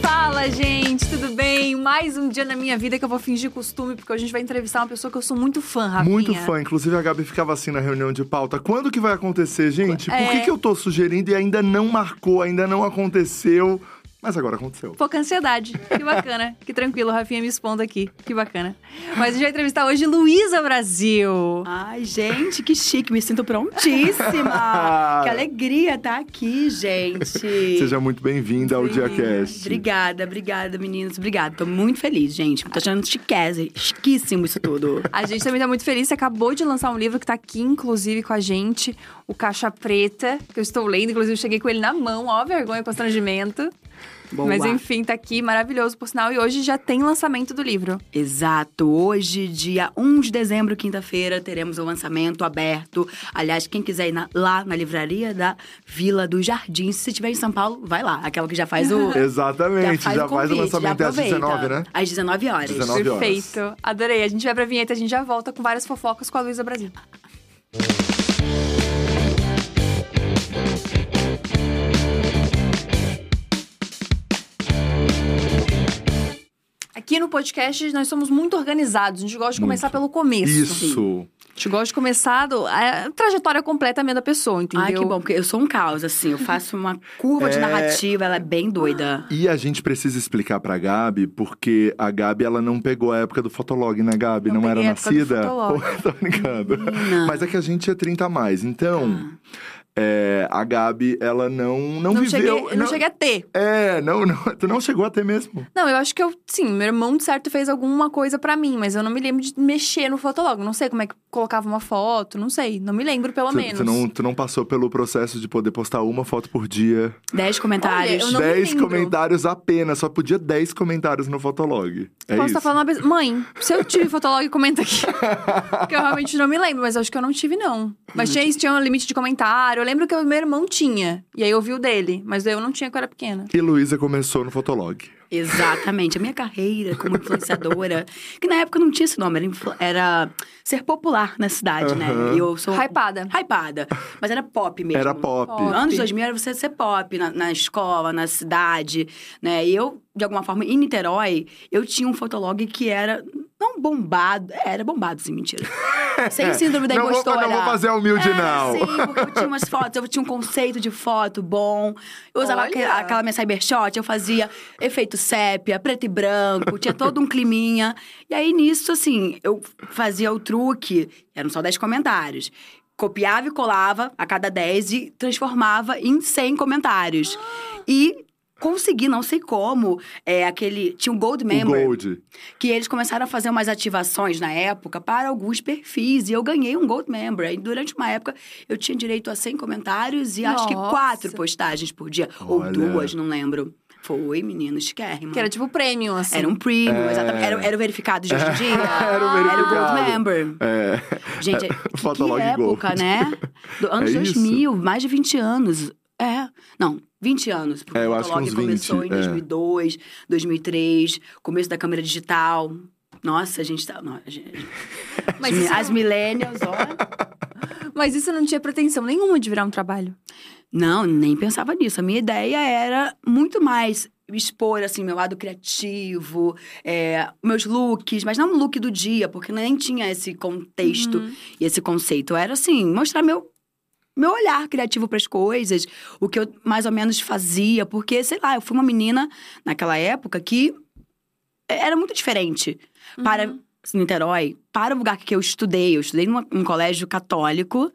Fala, gente, tudo bem? Mais um dia na minha vida que eu vou fingir costume, porque a gente vai entrevistar uma pessoa que eu sou muito fã, Rafinha. Muito fã. Inclusive, a Gabi ficava assim na reunião de pauta. Quando que vai acontecer, gente? Por que, É. que eu tô sugerindo e ainda não marcou, ainda não aconteceu? Mas agora aconteceu. Pouca ansiedade. Que bacana. que tranquilo, Rafinha me expondo aqui. Que bacana. Mas a gente vai entrevistar hoje Luísa Brasil. Ai, gente, que chique, me sinto prontíssima. que alegria estar aqui, gente. Seja muito bem-vinda ao DiaCast. Obrigada, obrigada, meninos. Obrigada. Tô muito feliz, gente. Tô achando chiquésimo, chiquíssimo isso tudo. A gente também tá muito feliz. Você acabou de lançar um livro que tá aqui, inclusive, com a gente. O Caixa Preta, que eu estou lendo. Inclusive, eu cheguei com ele na mão. Ó, vergonha, constrangimento. Boa. Mas enfim, tá aqui, maravilhoso, por sinal. E hoje já tem lançamento do livro. Exato. Hoje, dia 1 de dezembro, quinta-feira, teremos o lançamento aberto. Aliás, quem quiser ir na- lá na livraria da Vila dos Jardins, se estiver em São Paulo, vai lá. Aquela que já faz o. Exatamente, já, o faz o convite, lançamento já às aproveita. 19, né? Às 19 horas. 19 horas. Perfeito. Adorei. A gente vai pra vinheta, a gente já volta com várias fofocas com a Luísa Brasil. Aqui no podcast nós somos muito organizados. A gente gosta de começar Muito. pelo começo. Isso. A gente gosta de começar do, a trajetória completa mesmo da pessoa, entendeu? Ai, que bom, porque eu sou um caos, assim. Eu faço uma curva de É. narrativa, ela é bem doida. E a gente precisa explicar pra Gabi, porque a Gabi, ela não pegou a época do Fotolog, né, Gabi? Não Não, era peguei a época do nascida? Fotolog. Tô brincando. Mas é que a gente é 30 a mais. Então, é, a Gabi, ela não, não, Não, viveu... cheguei, eu não cheguei a ter. É, não, não, tu não chegou a ter mesmo. Não, eu acho que eu, sim, meu irmão de certo fez alguma coisa pra mim, mas eu não me lembro de mexer no Fotolog. Não sei como é que colocava uma foto, não sei. Não me lembro, pelo Tu, menos. tu não, tu não passou pelo processo de poder postar uma foto por dia. 10 comentários. eu não me 10 lembro. comentários apenas, só podia 10 comentários no Fotolog. É Posso isso. estar falando uma vez. Mãe, se eu tive Fotolog, comenta aqui. Porque eu realmente não me lembro, mas eu acho que eu não tive, não. Mas tinha tinha um limite de comentário. Lembro que o meu irmão tinha. E aí eu vi o dele. Mas eu não tinha quando era pequena. E Luísa começou no Fotolog. Exatamente. A minha carreira como influenciadora, que na época não tinha esse nome, era, influ- era ser popular na cidade, né? E eu sou. Hypada. Hypada. Mas era pop mesmo. Era pop. Pop. Anos 2000 era você ser pop na, na escola, na cidade, né? E eu, de alguma forma, em Niterói, eu tinha um fotolog que era não bombado. É, era bombado, sim, mentira. Sem síndrome da Não vou- não vou fazer humilde, É, não. Sim, porque eu tinha umas fotos, eu tinha um conceito de foto bom. Eu usava Olha. aque- aquela minha cybershot, eu fazia efeito sépia, preto e branco, tinha todo um climinha. E aí, nisso, assim, eu fazia o truque, eram só 10 comentários. Copiava e colava a cada 10 e transformava em 100 comentários. E consegui, não sei como, é, aquele... Tinha um Gold O Member Gold. que eles começaram a fazer umas ativações na época para alguns perfis. E eu ganhei um Gold Member. E durante uma época eu tinha direito a 100 comentários e acho que Nossa. quatro postagens por dia. Ou Olha. duas, não lembro. Foi, menino, esquérrimo. Que era tipo premium, assim. Era um premium, É. exatamente. Era, era o verificado de hoje em dia. Era o Era o Gold verificado. Member. É. Gente, que, que época, Gold. né? Do, anos É isso. 2000, mais de 20 anos. É, não, 20 anos. porque É, eu o acho que Fotolog uns começou 20, em é. 2002, 2003, começo da câmera digital. Nossa, a gente tá... não, a gente- Mas as, as millennials, ó... mas isso não tinha pretensão nenhuma de virar um trabalho. Não, nem pensava nisso. A minha ideia era muito mais expor, assim, meu lado criativo, é, meus looks, mas não o look do dia, porque nem tinha esse contexto Uhum. e esse conceito. Era, assim, mostrar meu, meu olhar criativo para as coisas, o que eu mais ou menos fazia, porque, sei lá, eu fui uma menina naquela época que era muito diferente para Uhum. Niterói, para o lugar que eu estudei. Eu estudei num colégio católico,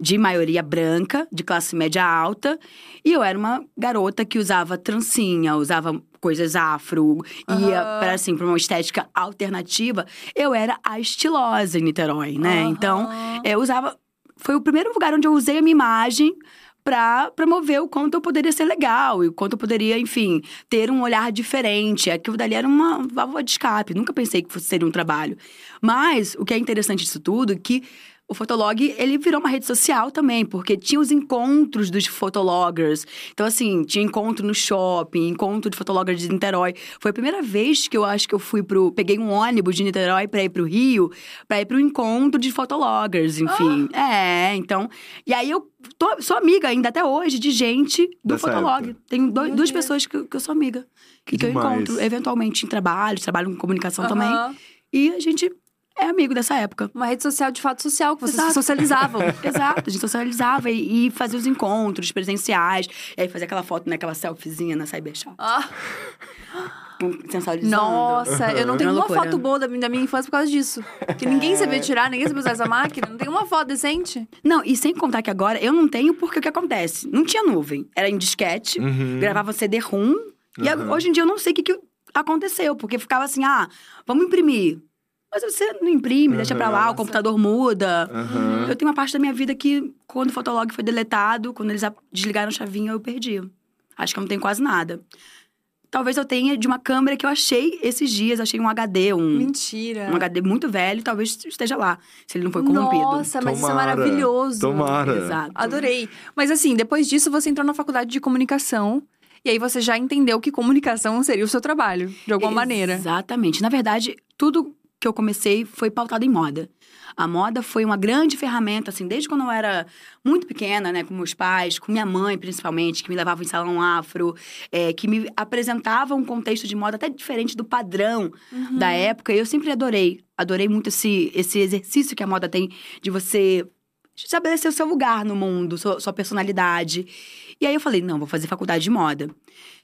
de maioria branca, de classe média alta, e eu era uma garota que usava trancinha, usava coisas afro, ia Aham. para assim, para uma estética alternativa. Eu era a estilosa em Niterói, né? Aham. Então, eu usava foi o primeiro lugar onde eu usei a minha imagem pra promover o quanto eu poderia ser legal e o quanto eu poderia, enfim, ter um olhar diferente. Aquilo dali era uma válvula de escape. Nunca pensei que fosse seria um trabalho. Mas o que é interessante disso tudo é que o Fotolog, ele virou uma rede social também, porque tinha os encontros dos fotologgers. Então, assim, tinha encontro no shopping, encontro de fotologgers de Niterói. Foi a primeira vez que eu acho que eu fui pro... Peguei um ônibus de Niterói pra ir pro Rio, pra ir pro encontro de fotologgers, enfim. É, então... E aí, eu tô- sou amiga ainda até hoje de gente do Dessa Fotolog. época. Dois- Meu duas pessoas que, eu- que eu sou amiga. Que e que eu encontro eventualmente em trabalho, trabalho com comunicação também. Aham. E a gente é amigo dessa época. Uma rede social de fato social, que vocês Exato. socializavam. Exato, a gente socializava e, e fazia os encontros presenciais. E aí fazia aquela foto, né? Aquela selfiezinha na Cybershop. Ah, com- Sensualizando. nossa, eu não tenho Uma uma foto boa da minha, da minha infância por causa disso. Que ninguém sabia tirar, ninguém sabia usar essa máquina. Não tem uma foto decente. Não, e sem contar que agora eu não tenho porque o que acontece? Não tinha nuvem. Era em disquete, Uhum. gravava CD-ROM. E Uhum. hoje em dia eu não sei o que, que aconteceu, porque ficava assim, ah, vamos imprimir. Mas você não imprime, deixa pra lá, o Uhum. computador muda. Aham. Eu tenho uma parte da minha vida que, quando o Fotolog foi deletado, quando eles desligaram a chavinha, eu perdi. Acho que eu não tenho quase nada. Talvez eu tenha de uma câmera que eu achei esses dias, achei um HD, um, Mentira. um HD muito velho, talvez esteja lá, se ele não foi corrompido. Nossa, mas isso é Tomara. maravilhoso. Tomara. Exato. Adorei. Mas assim, depois disso você entrou na faculdade de comunicação. E aí você já entendeu que comunicação seria o seu trabalho, de alguma maneira. Exatamente. Na verdade, tudo que eu comecei foi pautado em moda. A moda foi uma grande ferramenta, assim, desde quando eu era muito pequena, né, com meus pais, com minha mãe, principalmente, que me levava em salão afro, é, que me apresentava um contexto de moda até diferente do padrão Uhum. da época. E eu sempre adorei. Adorei muito esse, esse exercício que a moda tem de você estabelecer o seu lugar no mundo, sua, sua personalidade. E aí eu falei, não, vou fazer faculdade de moda.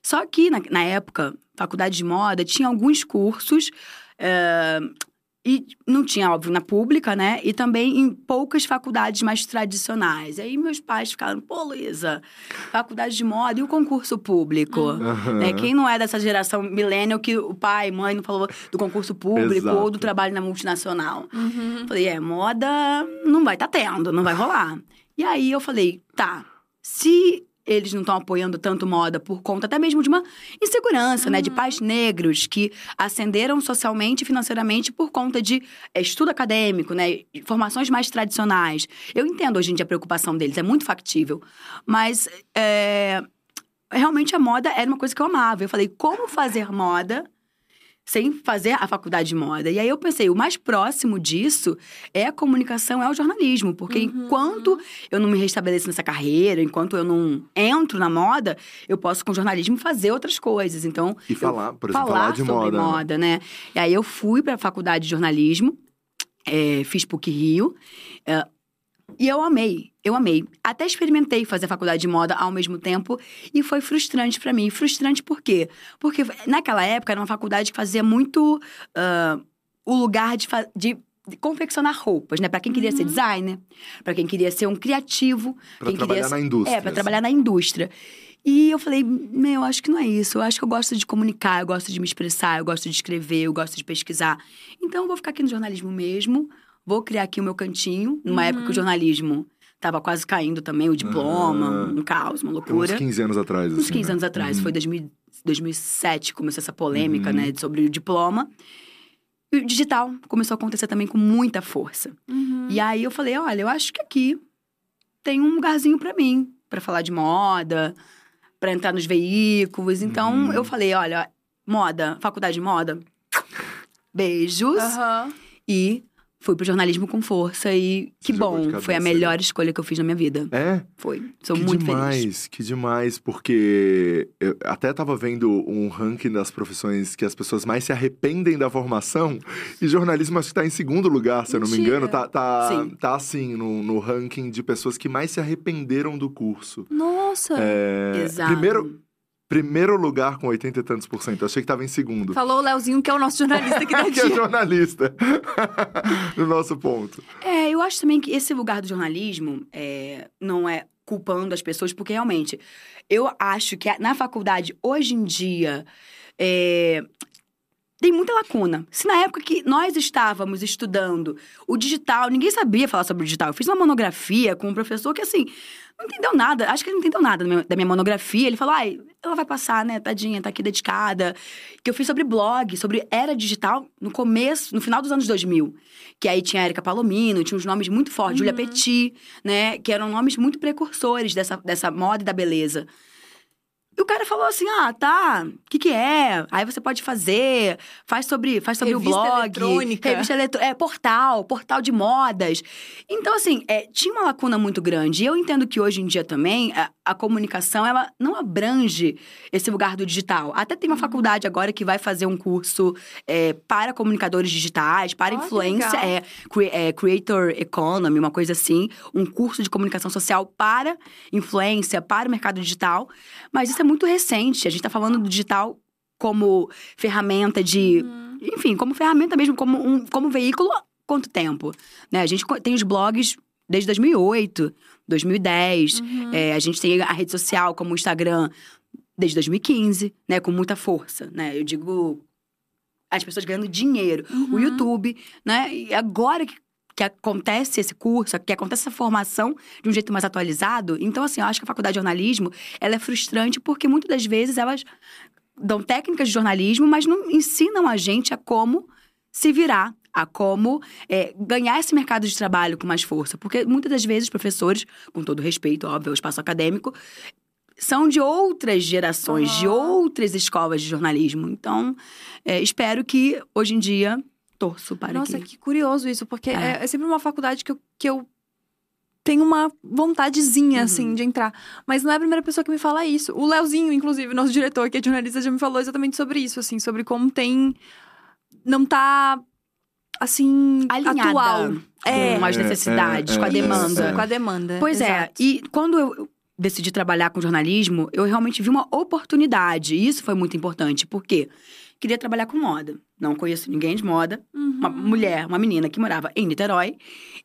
Só que, na, na época, faculdade de moda tinha alguns cursos. eh, e não tinha, óbvio, na pública, né? E também em poucas faculdades mais tradicionais. Aí meus pais ficaram, pô, Luísa, faculdade de moda e o concurso público? Aham. Né? Quem não é dessa geração millennial que o pai, mãe não falou do concurso público Exato. ou do trabalho na multinacional? Uhum. Falei, é, moda não vai tá tendo, não vai rolar. E aí eu falei, tá, se eles não estão apoiando tanto moda por conta até mesmo de uma insegurança, né? De pais negros que ascenderam socialmente e financeiramente por conta de é, estudo acadêmico, né? Formações mais tradicionais. Eu entendo hoje em dia a preocupação deles, é muito factível. Mas é, realmente a moda era uma coisa que eu amava. Eu falei, como fazer moda sem fazer a faculdade de moda. E aí eu pensei, o mais próximo disso é a comunicação, é o jornalismo. Porque enquanto eu não me restabeleço nessa carreira, enquanto eu não entro na moda, eu posso com o jornalismo fazer outras coisas. Então, E eu- falar, por exemplo, falar falar de sobre moda. né? moda, né? E aí eu fui para a faculdade de jornalismo, é, fiz PUC Rio, é, e eu amei, eu amei. Até experimentei fazer faculdade de moda ao mesmo tempo e foi frustrante para mim. Frustrante por quê? Porque naquela época era uma faculdade que fazia muito ah, o lugar de, de confeccionar roupas, né? Para quem queria ser designer, para quem queria ser um criativo, Pra quem trabalhar queria na indústria. é, pra trabalhar na indústria. E eu falei, meu, acho que não é isso. Eu acho que eu gosto de comunicar, eu gosto de me expressar, eu gosto de escrever, eu gosto de pesquisar. Então, eu vou ficar aqui no jornalismo mesmo, vou criar aqui o meu cantinho. Numa época que o jornalismo tava quase caindo também, o diploma, Ah. um caos, uma Uns loucura. 15 anos atrás. Uns assim, 15 né? anos atrás, Uhum. foi 2000, 2007, começou essa polêmica, Uhum. né, sobre o diploma. E o digital começou a acontecer também com muita força. Uhum. E aí eu falei, olha, eu acho que aqui tem um lugarzinho pra mim, pra falar de moda, pra entrar nos veículos. Então Uhum. eu falei, olha, moda, faculdade de moda. Beijos. Aham. E fui pro jornalismo com força e que Você bom, foi a melhor escolha que eu fiz na minha vida. É? Foi. Sou que muito demais, feliz. que demais, porque eu até tava vendo um ranking das profissões que as pessoas mais se arrependem da formação, e jornalismo acho que tá em segundo lugar, se eu não me engano, tá, tá, tá assim, no, no ranking de pessoas que mais se arrependeram do curso. Nossa. É, Exato. Primeiro, primeiro lugar com 80 e tantos por cento, eu achei que tava em segundo. Falou o Leozinho, que é o nosso jornalista aqui da que é jornalista, no nosso ponto. É, eu acho também que esse lugar do jornalismo é, não é culpando as pessoas, porque realmente eu acho que na faculdade, hoje em dia, é, tem muita lacuna. Se na época que nós estávamos estudando o digital, ninguém sabia falar sobre o digital. Eu fiz uma monografia com um professor que, assim, não entendeu nada. Acho que ele não entendeu nada da minha, monografia. Ele falou, ai, ela vai passar, né, tadinha, tá aqui dedicada. Que eu fiz sobre blog, sobre era digital, no começo, no final dos anos 2000. Que aí tinha a Erika Palomino, tinha uns nomes muito fortes, Julia Petit, né, que eram nomes muito precursores dessa, dessa moda e da beleza. E o cara falou assim: ah, tá, o que, que é? Aí você pode fazer, faz sobre, faz sobre Revista o blog. eletrônica. Revista eletrônica. É, portal, portal de modas. Então, assim, é, tinha uma lacuna muito grande. E eu entendo que hoje em dia também a, a comunicação, ela não abrange esse lugar do digital. Até tem uma Uhum. faculdade agora que vai fazer um curso é, para comunicadores digitais, para que influência, é, é, Creator Economy, uma coisa assim. Um curso de comunicação social para influência, para o mercado digital. Mas isso é muito recente. A gente está falando do digital como ferramenta de. Uhum. Enfim, como ferramenta mesmo, como, um, como veículo há quanto tempo? Né? A gente tem os blogs desde 2008, 2010. Uhum. É, a gente tem a rede social como o Instagram desde 2015, né? Com muita força, né? Eu digo as pessoas ganhando dinheiro. O Uhum. YouTube, né? E agora que, que acontece esse curso, que acontece essa formação de um jeito mais atualizado, então, assim, eu acho que a faculdade de jornalismo, ela é frustrante porque muitas das vezes elas dão técnicas de jornalismo, mas não ensinam a gente a como se virar, a como é, ganhar esse mercado de trabalho com mais força. Porque muitas das vezes os professores, com todo respeito, óbvio, ao espaço acadêmico, são de outras gerações, de Aham. outras escolas de jornalismo. Então, é, espero que hoje em dia torço para Nossa, que. que curioso isso, porque É. é, é sempre uma faculdade que eu, que eu tenho uma vontadezinha, Uhum. assim, de entrar. Mas não é a primeira pessoa que me fala isso. O Leozinho, inclusive, nosso diretor, que é jornalista, já me falou exatamente sobre isso, assim, sobre como tem. Não tá. Assim, Alinhada atual. É, com as É, necessidades, é, com a é, demanda. é. com a demanda. Pois é, exato. e quando eu decidi trabalhar com jornalismo, eu realmente vi uma oportunidade. E isso foi muito importante, porque queria trabalhar com moda. Não conheço ninguém de moda. Uhum. Uma mulher, uma menina que morava em Niterói.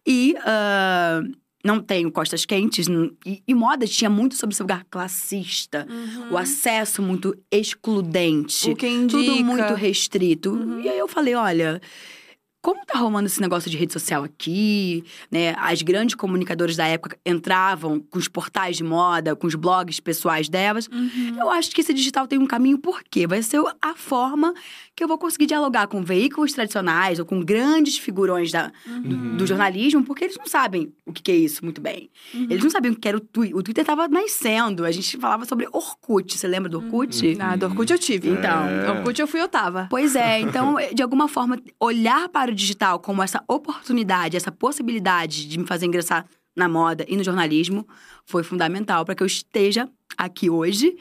E ah, não tenho costas quentes. E, e moda tinha muito sobre esse lugar classista. Uhum. O acesso muito excludente. O que indica. Tudo muito restrito. Uhum. E aí eu falei, olha, como tá rolando esse negócio de rede social aqui, né? As grandes comunicadoras da época entravam com os portais de moda, com os blogs pessoais delas. Uhum. Eu acho que esse digital tem um caminho porque vai ser a forma que eu vou conseguir dialogar com veículos tradicionais ou com grandes figurões da, Uhum. do jornalismo, porque eles não sabem o que que é isso muito bem. Uhum. Eles não sabiam o que era o Twitter. O Twitter estava nascendo. A gente falava sobre Orkut. Você lembra do Orkut? Ah, do Orkut eu tive. Então. É. Orkut eu fui eu tava. Pois é, então, de alguma forma, olhar para o digital como essa oportunidade, essa possibilidade de me fazer ingressar na moda e no jornalismo foi fundamental para que eu esteja aqui hoje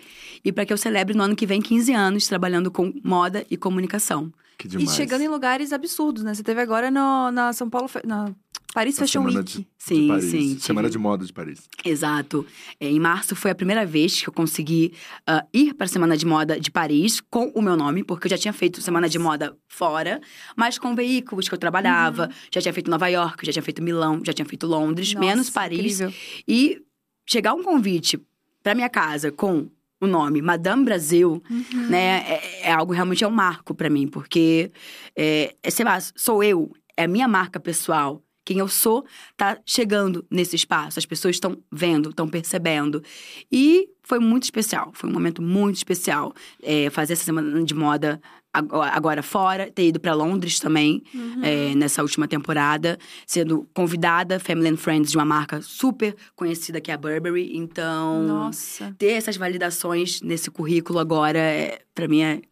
e para que eu celebre no ano que vem 15 anos trabalhando com moda e comunicação. Que E demais. chegando em lugares absurdos, né? Você teve agora no, na São Paulo, na Paris Fashion semana Week. de, de Sim, Paris. sim, Semana tive- de moda de Paris. Exato. É, em março foi a primeira vez que eu consegui ah, ir para a Semana de Moda de Paris com o meu nome, porque eu já tinha feito Semana de Moda fora, mas com veículos que eu trabalhava. Já tinha feito Nova York, já tinha feito Milão, já tinha feito Londres, Nossa, menos Paris. incrível. E chegar um convite para minha casa com o nome Madame Brasil, Uhum. né, é, é algo realmente é um marco para mim, porque é, é, sei lá, sou eu, é a minha marca pessoal. Quem eu sou tá chegando nesse espaço, as pessoas estão vendo, estão percebendo. E foi muito especial, foi um momento muito especial é, fazer essa semana de moda ago- agora fora, ter ido para Londres também Uhum. é, nessa última temporada, sendo convidada, Family and Friends, de uma marca super conhecida que é a Burberry. Então, Nossa. ter essas validações nesse currículo agora, é, para mim, é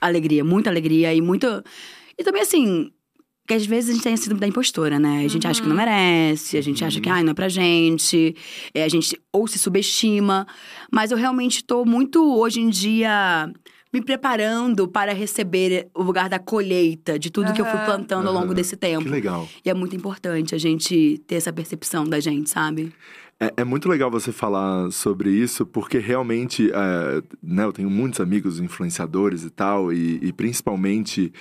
alegria, muita alegria e muito. E também, assim. Que às vezes a gente tem a síndrome da impostora, né? A gente acha que não merece, a gente acha que, ai, não é pra gente. é, a gente ou se subestima. Mas eu realmente tô muito, hoje em dia, me preparando para receber o lugar da colheita de tudo que eu fui plantando ao longo desse tempo. Que legal. E é muito importante a gente ter essa percepção da gente, sabe? É, é muito legal você falar sobre isso, porque realmente, é, né, eu tenho muitos amigos influenciadores e tal, e, e principalmente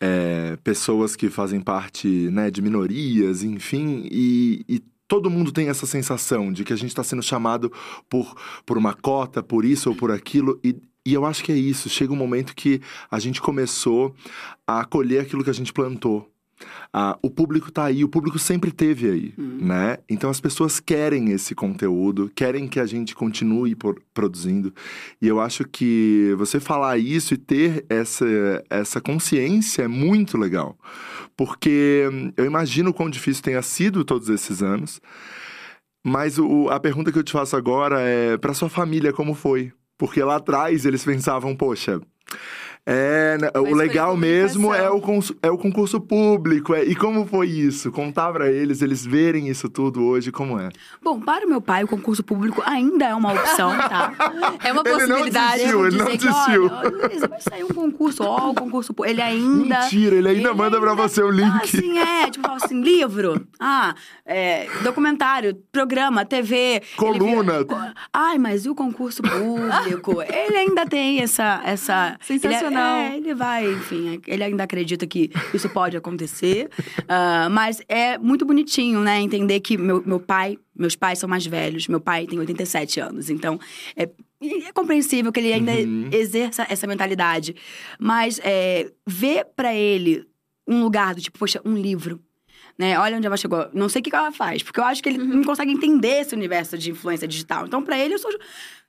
é, pessoas que fazem parte né, de minorias, enfim, e, e todo mundo tem essa sensação de que a gente está sendo chamado por, por uma cota, por isso ou por aquilo, e e eu acho que é isso. Chega um momento que a gente começou a colher aquilo que a gente plantou. Ah, o público tá aí, o público sempre teve aí, Hum. né? Então as pessoas querem esse conteúdo, querem que a gente continue por- produzindo. E eu acho que você falar isso e ter essa, essa consciência é muito legal. Porque hum, eu imagino o quão difícil tenha sido todos esses anos. Mas o- a pergunta que eu te faço agora é para sua família como foi? Porque lá atrás eles pensavam, poxa, é, né, o escolher legal mesmo é o, é o concurso público. é- e como foi isso? Contar pra eles, eles verem isso tudo hoje, como é? Bom, para o meu pai, o concurso público ainda é uma opção, tá? É uma Ele não possibilidade. desistiu, ele não desistiu. olha, vai sair um concurso, ó, o concurso público. Ele ainda. Mentira, ele ainda manda pra você o link. Ah, assim, é. Tipo, fala assim, livro. Ah, é, documentário, programa, TV. Coluna. Ele vira- Ai, mas e o concurso público? ele ainda tem essa... essa Sensacional. Ele, é, ele vai, enfim, ele ainda acredita que isso pode acontecer. Ah, mas é muito bonitinho, né? Entender que meu, meu pai... Meus pais são mais velhos. Meu pai tem 87 anos. Então, é, é compreensível que ele ainda Uhum. exerça essa mentalidade. Mas é, ver pra ele um lugar do tipo, poxa, um livro. Né? Olha onde ela chegou. Não sei o que que ela faz, porque eu acho que ele não consegue entender esse universo de influência digital. Então, pra ele, eu sou.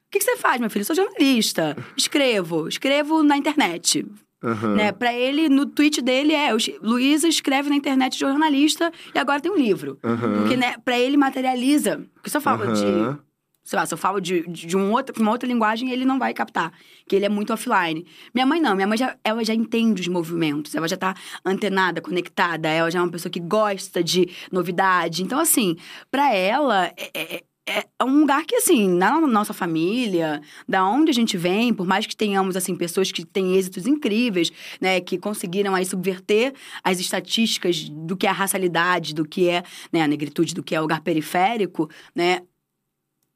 O que, que você faz, meu filho? Eu sou jornalista. Escrevo. Escrevo na internet. Aham. Né? Pra ele, no tweet dele é: Luísa escreve na internet jornalista e agora tem um livro. Aham. Porque, né, pra ele materializa. Porque se eu falo de Aham. sei lá, se eu falo de, de, de um outro, uma outra linguagem, ele não vai captar. Que ele é muito offline. Minha mãe não, minha mãe já, ela já entende os movimentos, ela já tá antenada, conectada, ela já é uma pessoa que gosta de novidade. Então, assim, pra ela, é, é- é um lugar que, assim, na nossa família, da onde a gente vem, por mais que tenhamos, assim, pessoas que têm êxitos incríveis, né, que conseguiram aí subverter as estatísticas do que é a racialidade, do que é né, a negritude, do que é o lugar periférico, né,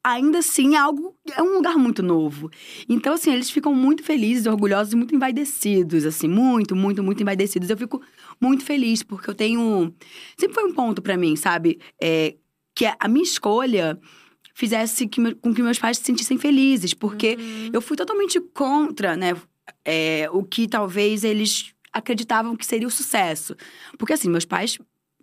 ainda assim é algo é um lugar muito novo. Então assim, eles ficam muito felizes, orgulhosos e muito envaidecidos, assim, muito, muito, muito envaidecidos. Eu fico muito feliz porque eu tenho sempre foi um ponto pra mim, sabe? É, que a minha escolha fizesse que com que meus pais se sentissem felizes, porque eu fui totalmente contra, né, é, o que talvez eles acreditavam que seria o sucesso. Porque assim, meus pais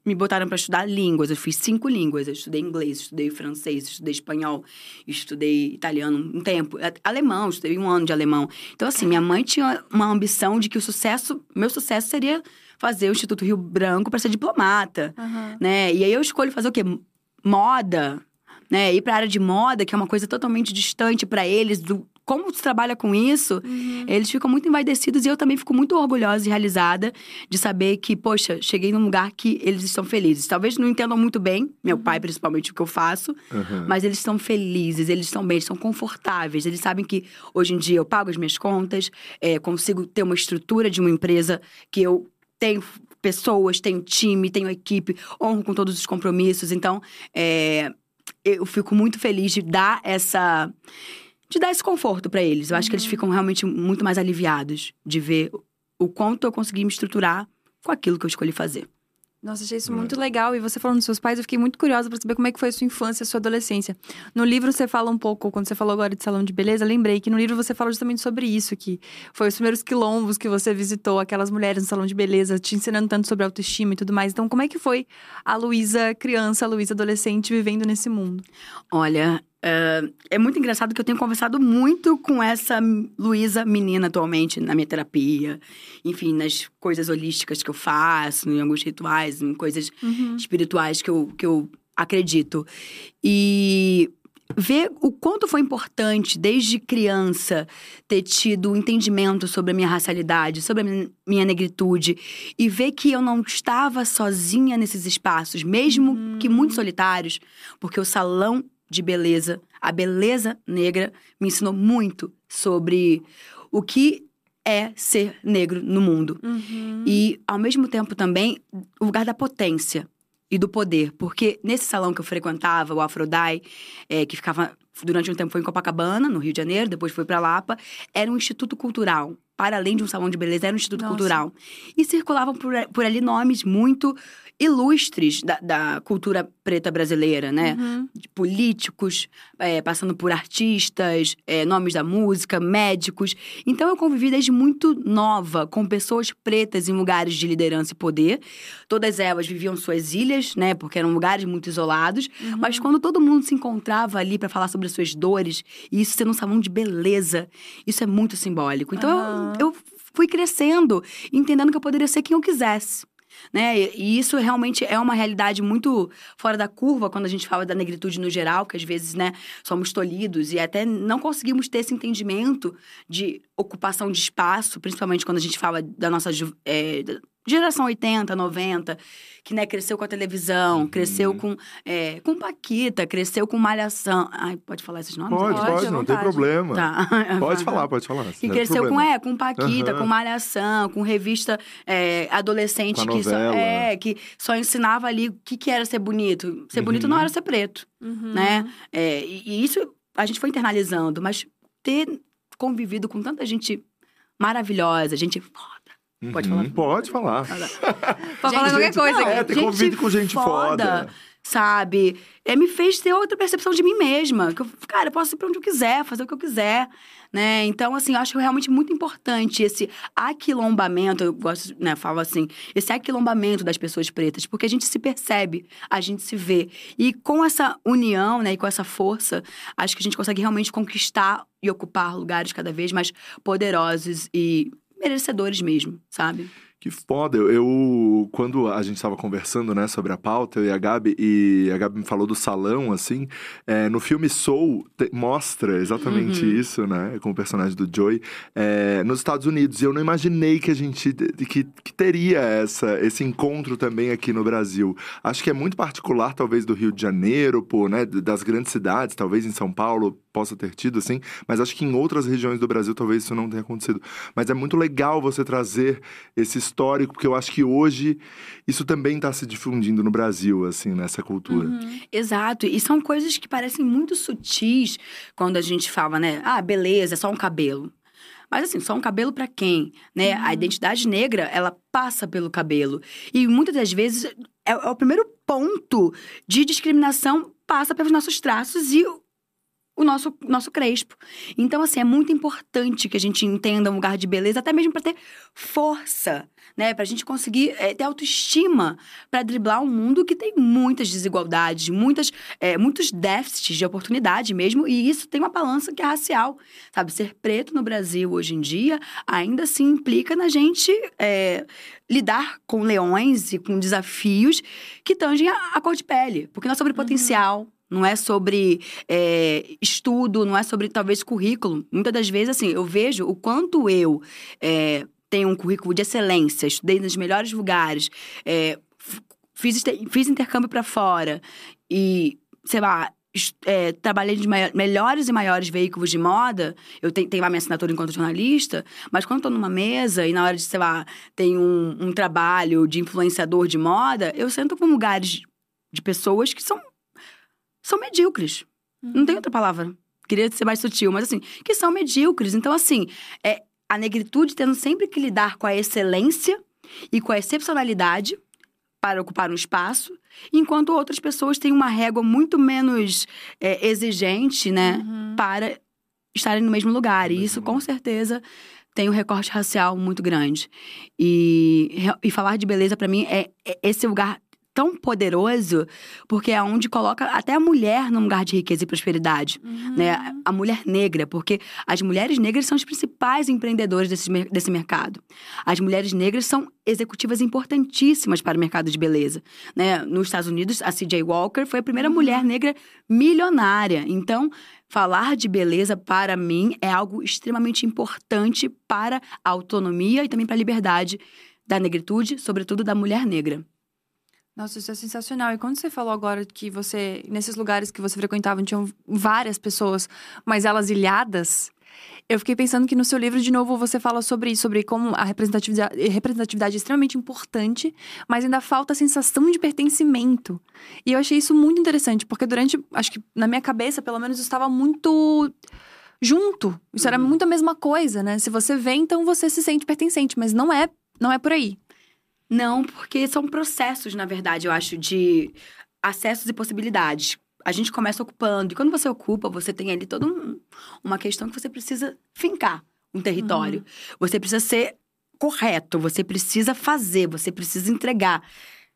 me botaram para estudar línguas. Eu fiz cinco línguas. Eu estudei inglês, estudei francês, estudei espanhol, estudei italiano um tempo. Alemão, estudei um ano de alemão. Então, assim, minha mãe tinha uma ambição de que o sucesso, meu sucesso seria fazer o Instituto Rio Branco para ser diplomata, Aham. né? E aí eu escolho fazer o quê? Moda, né? Ir para área de moda, que é uma coisa totalmente distante para eles do como se trabalha com isso, eles ficam muito envaidecidos e eu também fico muito orgulhosa e realizada de saber que, poxa, cheguei num lugar que eles estão felizes. Talvez não entendam muito bem, meu pai principalmente, o que eu faço, Aham. mas eles estão felizes, eles estão bem, eles estão confortáveis. Eles sabem que hoje em dia eu pago as minhas contas, é, consigo ter uma estrutura de uma empresa que eu tenho pessoas, tenho time, tenho equipe, honro com todos os compromissos. Então, é, eu fico muito feliz de dar essa. de dar esse conforto pra eles. Eu acho que eles ficam realmente muito mais aliviados de ver o quanto eu consegui me estruturar com aquilo que eu escolhi fazer. Nossa, achei isso muito legal. E você falando dos seus pais, eu fiquei muito curiosa pra saber como é que foi a sua infância, a sua adolescência. No livro você fala um pouco, quando você falou agora de salão de beleza, lembrei que no livro você fala justamente sobre isso, que foi os primeiros quilombos que você visitou, aquelas mulheres no salão de beleza, te ensinando tanto sobre autoestima e tudo mais. Então, como é que foi a Luísa criança, a Luísa adolescente, vivendo nesse mundo? Olha, é, é muito engraçado que eu tenho conversado muito com essa Luísa menina atualmente na minha terapia. Enfim, nas coisas holísticas que eu faço, em alguns rituais, em coisas espirituais que eu, que eu acredito. E ver o quanto foi importante, desde criança, ter tido entendimento sobre a minha racialidade, sobre a minha- minha negritude, e ver que eu não estava sozinha nesses espaços, mesmo que muito solitários, porque o salão de beleza, a beleza negra, me ensinou muito sobre o que é ser negro no mundo. E, ao mesmo tempo, também, o lugar da potência e do poder. Porque nesse salão que eu frequentava, o Afrodai, é, que ficava durante um tempo foi em Copacabana, no Rio de Janeiro, depois foi para Lapa, era um instituto cultural. Para além de um salão de beleza, era um instituto Nossa. cultural. E circulavam por, por ali nomes muito ilustres da, da cultura preta brasileira, né? Uhum. De políticos, é, passando por artistas, é, nomes da música, médicos. Então eu convivi desde muito nova com pessoas pretas em lugares de liderança e poder. Todas elas viviam suas ilhas, né? Porque eram lugares muito isolados. Uhum. Mas quando todo mundo se encontrava ali para falar sobre as suas dores, e isso sendo um salão de beleza, isso é muito simbólico. Então Aham. eu, eu fui crescendo, entendendo que eu poderia ser quem eu quisesse. Né? E- isso realmente é uma realidade muito fora da curva quando a gente fala da negritude no geral, que às vezes, né, somos tolhidos e até não conseguimos ter esse entendimento de ocupação de espaço, principalmente quando a gente fala da nossa é, geração 80, 90, que né, cresceu com a televisão, Uhum. cresceu com, é, com Paquita, cresceu com Malhação. Ai, pode falar esses nomes? Pode, Pode, pode, não tem problema. Tá. Pode falar, pode falar. Que cresceu com, é, com Paquita, Aham. com Malhação, com revista é, adolescente Com que só, é, que só ensinava ali o que, que era ser bonito. Ser bonito Uhum. não era ser preto, Uhum. né? É, e, e isso a gente foi internalizando, mas ter convivido com tanta gente maravilhosa, gente foda. Pode Uhum, falar? Pode falar. Pode falar qualquer gente, coisa não. É, ter convivido com gente foda. Sabe? É, me fez ter outra percepção de mim mesma. Que eu, cara, eu posso ir pra onde eu quiser, fazer o que eu quiser, né? Então, assim, eu acho realmente muito importante esse aquilombamento, eu gosto, né, falo assim, esse aquilombamento das pessoas pretas, porque a gente se percebe, a gente se vê. E com essa união, né, e com essa força, acho que a gente consegue realmente conquistar e ocupar lugares cada vez mais poderosos e merecedores mesmo, sabe? Que foda. Eu, eu- quando a gente estava conversando, né, sobre a pauta, eu e a Gabi, e a Gabi me falou do salão, assim, é, no filme Soul, te- mostra exatamente Uhum. isso, né, com o personagem do Joey, é, nos Estados Unidos. E eu não imaginei que a gente, que, que teria essa, esse encontro também aqui no Brasil. Acho que é muito particular, talvez, do Rio de Janeiro, pô, né, das grandes cidades, talvez em São Paulo possa ter tido, assim, mas acho que em outras regiões do Brasil talvez isso não tenha acontecido. Mas é muito legal você trazer esse histórico, porque eu acho que hoje isso também está se difundindo no Brasil, assim, nessa cultura. Uhum. Exato, e são coisas que parecem muito sutis quando a gente fala, né? Ah, beleza, é só um cabelo. Mas assim, só um cabelo pra quem, né? A identidade negra, ela passa pelo cabelo. E muitas das vezes é, é o primeiro ponto de discriminação passa pelos nossos traços e o- nosso, nosso crespo. Então, assim, é muito importante que a gente entenda um lugar de beleza, até mesmo pra ter força, né? Pra gente conseguir é, ter autoestima pra driblar um mundo que tem muitas desigualdades, muitas, é, muitos déficits de oportunidade mesmo, e isso tem uma balança que é racial, sabe? Ser preto no Brasil hoje em dia ainda assim implica na gente é, lidar com leões e com desafios que tangem a, a cor de pele, porque não é sobre potencial. Não é sobre é, estudo, não é sobre talvez currículo. Muitas das vezes, assim, eu vejo o quanto eu é, tenho um currículo de excelência, estudei nos melhores lugares, é, fiz, fiz intercâmbio para fora e, sei lá, é, trabalhei nos melhores e maiores veículos de moda. Eu tenho, tenho lá minha assinatura enquanto jornalista, mas quando tô numa mesa e na hora de, sei lá, tem um, um trabalho de influenciador de moda, eu sento com lugares de pessoas que são, são medíocres. Não tem outra palavra. Queria ser mais sutil, mas assim, que são medíocres. Então, assim, é a negritude tendo sempre que lidar com a excelência e com a excepcionalidade para ocupar um espaço, enquanto outras pessoas têm uma régua muito menos é, exigente, né, Uhum. para estarem no mesmo lugar. E isso, com certeza, tem um recorte racial muito grande. E, e falar de beleza, para mim, é, é esse lugar tão poderoso, porque é onde coloca até a mulher num lugar de riqueza e prosperidade Uhum. né? A mulher negra, porque as mulheres negras são as principais empreendedoras desse, desse mercado. As mulheres negras são executivas importantíssimas para o mercado de beleza, né? Nos Estados Unidos, a C.J. Walker foi a primeira mulher negra milionária. Então, falar de beleza para mim é algo extremamente importante para a autonomia e também para a liberdade da negritude, sobretudo da mulher negra. Nossa, isso é sensacional. E quando você falou agora que você, nesses lugares que você frequentava, tinham várias pessoas, mas elas ilhadas, eu fiquei pensando que no seu livro, de novo, você fala sobre isso, sobre como a representatividade, representatividade é extremamente importante, mas ainda falta a sensação de pertencimento. E eu achei isso muito interessante, porque durante, acho que na minha cabeça, pelo menos, eu estava muito junto. Isso era Uhum. muito a mesma coisa, né? Se você vê, então você se sente pertencente, mas não é, não é por aí. Não, porque são processos, na verdade, eu acho, de acessos e possibilidades. A gente começa ocupando. E quando você ocupa, você tem ali toda um, uma questão que você precisa fincar um território. Uhum. Você precisa ser correto, você precisa fazer, você precisa entregar.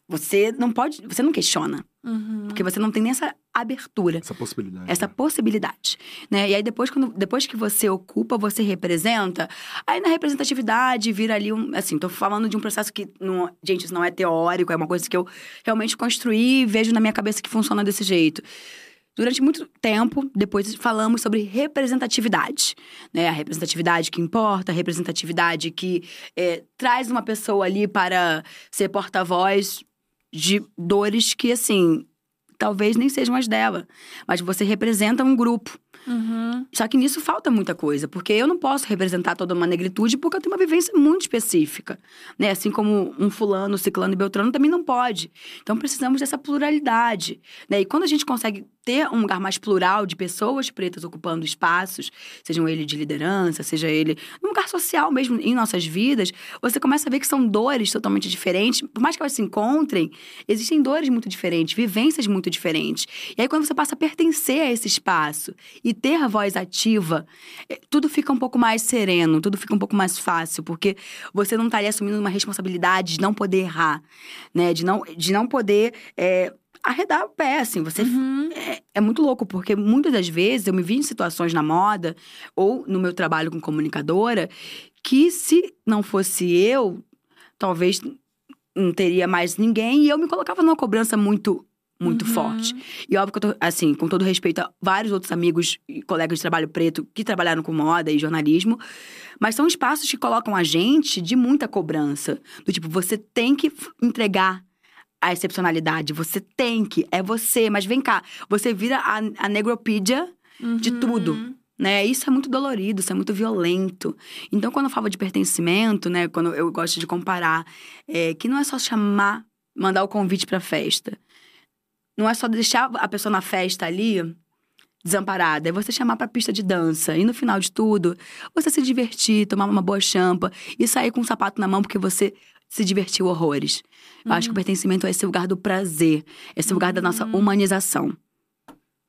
Você não pode, você não questiona. Uhum. Porque você não tem nem essa abertura. Essa possibilidade. Essa né? possibilidade. Né? E aí, depois, quando, depois que você ocupa, você representa. Aí, na representatividade, vira ali um. Assim, tô falando de um processo que. Não, gente, isso não é teórico, é uma coisa que eu realmente construí e vejo na minha cabeça que funciona desse jeito. Durante muito tempo, depois falamos sobre representatividade, né? A representatividade que importa, a representatividade que é, traz uma pessoa ali para ser porta-voz de dores que, assim, talvez nem sejam as dela. Mas você representa um grupo. Uhum. Só que nisso falta muita coisa, porque eu não posso representar toda uma negritude porque eu tenho uma vivência muito específica, né? Assim como um fulano, ciclano e beltrano também não pode. Então precisamos dessa pluralidade, né? E quando a gente consegue ter um lugar mais plural de pessoas pretas ocupando espaços, sejam ele de liderança, seja ele um lugar social mesmo em nossas vidas, você começa a ver que são dores totalmente diferentes. Por mais que elas se encontrem, existem dores muito diferentes, vivências muito diferentes. E aí, quando você passa a pertencer a esse espaço e ter a voz ativa, eh, tudo fica um pouco mais sereno, tudo fica um pouco mais fácil, porque você não estaria assumindo uma responsabilidade de não poder errar, né? De não, de não poder. É, arredar o pé, assim. Você uhum. é, é, muito louco, porque muitas das vezes eu me vi em situações na moda ou no meu trabalho com comunicadora que se não fosse eu, talvez não teria mais ninguém e eu me colocava numa cobrança muito muito uhum. forte. E óbvio que eu tô, assim, com todo respeito a vários outros amigos e colegas de trabalho preto que trabalharam com moda e jornalismo, mas são espaços que colocam a gente de muita cobrança. Do tipo, você tem que entregar a excepcionalidade. Você tem que, é você. Mas vem cá, você vira a, a negropídia uhum. de tudo. Né? Isso é muito dolorido, isso é muito violento. Então, quando eu falo de pertencimento, né? Quando eu gosto de comparar, é, que não é só chamar, mandar o convite pra festa. Não é só deixar a pessoa na festa ali desamparada. É você chamar pra pista de dança. E no final de tudo, você se divertir, tomar uma boa champa e sair com um sapato na mão porque você se divertiu horrores. Eu acho que o uhum. pertencimento é esse lugar do prazer, esse lugar da nossa uhum. humanização.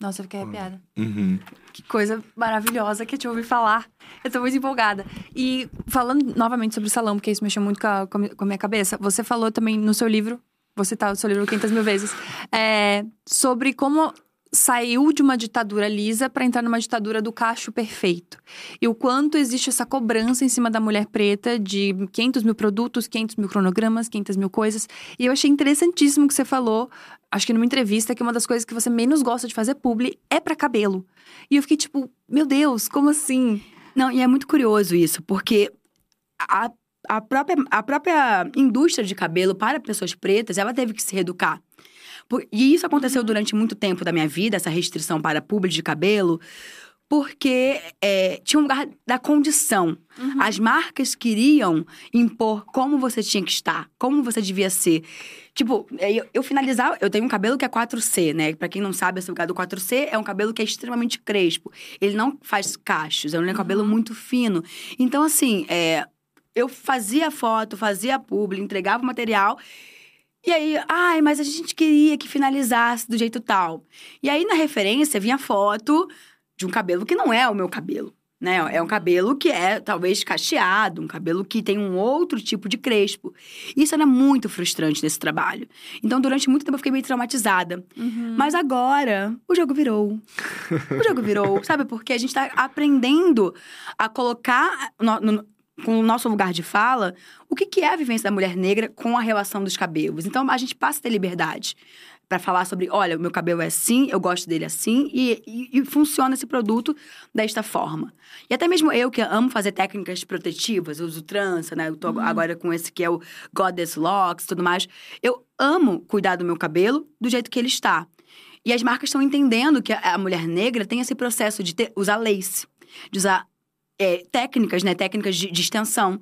Nossa, eu fiquei arrepiada. Uhum. Que coisa maravilhosa que eu te ouvi falar. Eu tô muito empolgada. E falando novamente sobre o salão, porque isso mexeu muito com a, com a minha cabeça, você falou também no seu livro, vou citar o seu livro 500 mil vezes, é, sobre como saiu de uma ditadura lisa para entrar numa ditadura do cacho perfeito. E o quanto existe essa cobrança em cima da mulher preta de 500 mil produtos, 500 mil cronogramas, 500 mil coisas. E eu achei interessantíssimo que você falou, acho que numa entrevista, que uma das coisas que você menos gosta de fazer publi é para cabelo. E eu fiquei tipo, meu Deus, como assim? Não, e é muito curioso isso, porque a a própria, a própria indústria de cabelo para pessoas pretas, ela teve que se reeducar. E isso aconteceu durante muito tempo da minha vida, essa restrição para público de cabelo, porque é, tinha um lugar da condição. Uhum. As marcas queriam impor como você tinha que estar, como você devia ser. Tipo, eu, eu finalizava, eu tenho um cabelo que é 4C, né? Pra quem não sabe, esse lugar do 4C é um cabelo que é extremamente crespo. Ele não faz cachos, é um uhum. cabelo muito fino. Então, assim, é, eu fazia foto, fazia publi, entregava o material e aí, ai, mas a gente queria que finalizasse do jeito tal. E aí, na referência, vinha foto de um cabelo que não é o meu cabelo. Né? É um cabelo que é talvez cacheado, um cabelo que tem um outro tipo de crespo. Isso era muito frustrante nesse trabalho. Então, durante muito tempo, eu fiquei meio traumatizada. Uhum. Mas agora, o jogo virou. o jogo virou, sabe? Porque a gente tá aprendendo a colocar no, no, com o nosso lugar de fala, o que, que é a vivência da mulher negra com a relação dos cabelos. Então, a gente passa a ter liberdade para falar sobre, olha, o meu cabelo é assim, eu gosto dele assim, e, e, e, funciona esse produto desta forma. E até mesmo eu, que amo fazer técnicas protetivas, eu uso trança, né? Eu tô uhum. agora com esse que é o Goddess Locks e tudo mais. Eu amo cuidar do meu cabelo do jeito que ele está. E as marcas estão entendendo que a, a mulher negra tem esse processo de ter, usar lace, de usar é, técnicas, né? Técnicas de, de, extensão.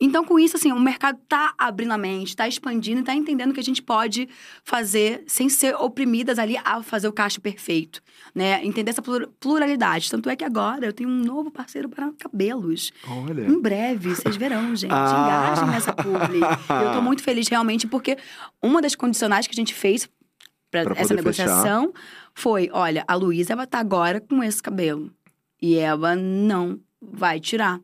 Então, com isso, assim, o mercado tá abrindo a mente, tá expandindo e tá entendendo que a gente pode fazer sem ser oprimidas ali a fazer o cacho perfeito, né? Entender essa pluralidade. Tanto é que agora eu tenho um novo parceiro para cabelos. Olha. Em breve, vocês verão, gente. Ah. Engajem nessa publi. eu tô muito feliz realmente porque uma das condicionais que a gente fez para essa poder fechar. negociação foi: olha, a Luísa ela tá agora com esse cabelo. E ela não vai tirar.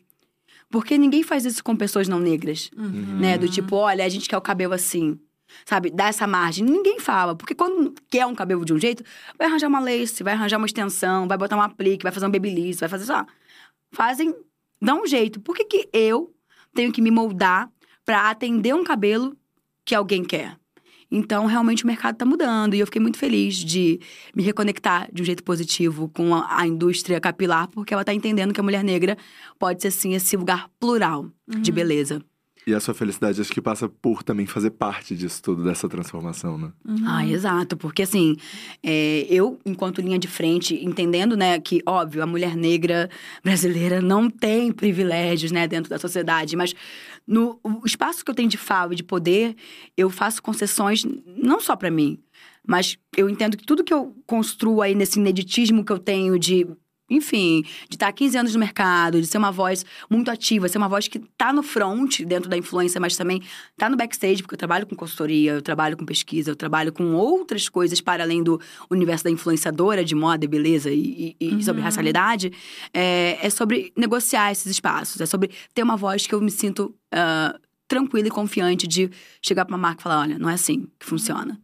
Porque ninguém faz isso com pessoas não negras, Uhum. né? Do tipo, olha, a gente quer o cabelo assim. Sabe? Dá essa margem. Ninguém fala. Porque quando quer um cabelo de um jeito, vai arranjar uma lace, vai arranjar uma extensão, vai botar um aplique, vai fazer um babyliss, vai fazer só. Fazem, dão um jeito. Por que, que eu tenho que me moldar pra atender um cabelo que alguém quer? Então, realmente, o mercado tá mudando. E eu fiquei muito feliz de me reconectar de um jeito positivo com a, a indústria capilar, porque ela tá entendendo que a mulher negra pode ser, sim, esse lugar plural de beleza. E a sua felicidade acho que passa por também fazer parte disso tudo, dessa transformação, né? Ah, exato. Porque, assim, é, eu, enquanto linha de frente, entendendo, né, que, óbvio, a mulher negra brasileira não tem privilégios, né, dentro da sociedade, mas no o espaço que eu tenho de fala e de poder, eu faço concessões não só pra mim, mas eu entendo que tudo que eu construo aí nesse ineditismo que eu tenho de. Enfim, de estar há 15 anos no mercado, de ser uma voz muito ativa, ser uma voz que tá no front dentro da influência, mas também tá no backstage, porque eu trabalho com consultoria, eu trabalho com pesquisa, eu trabalho com outras coisas para além do universo da influenciadora de moda e beleza e, e- e sobre racialidade. É, é sobre negociar esses espaços, é sobre ter uma voz que eu me sinto ah, tranquila e confiante de chegar para uma marca e falar: olha, não é assim que funciona.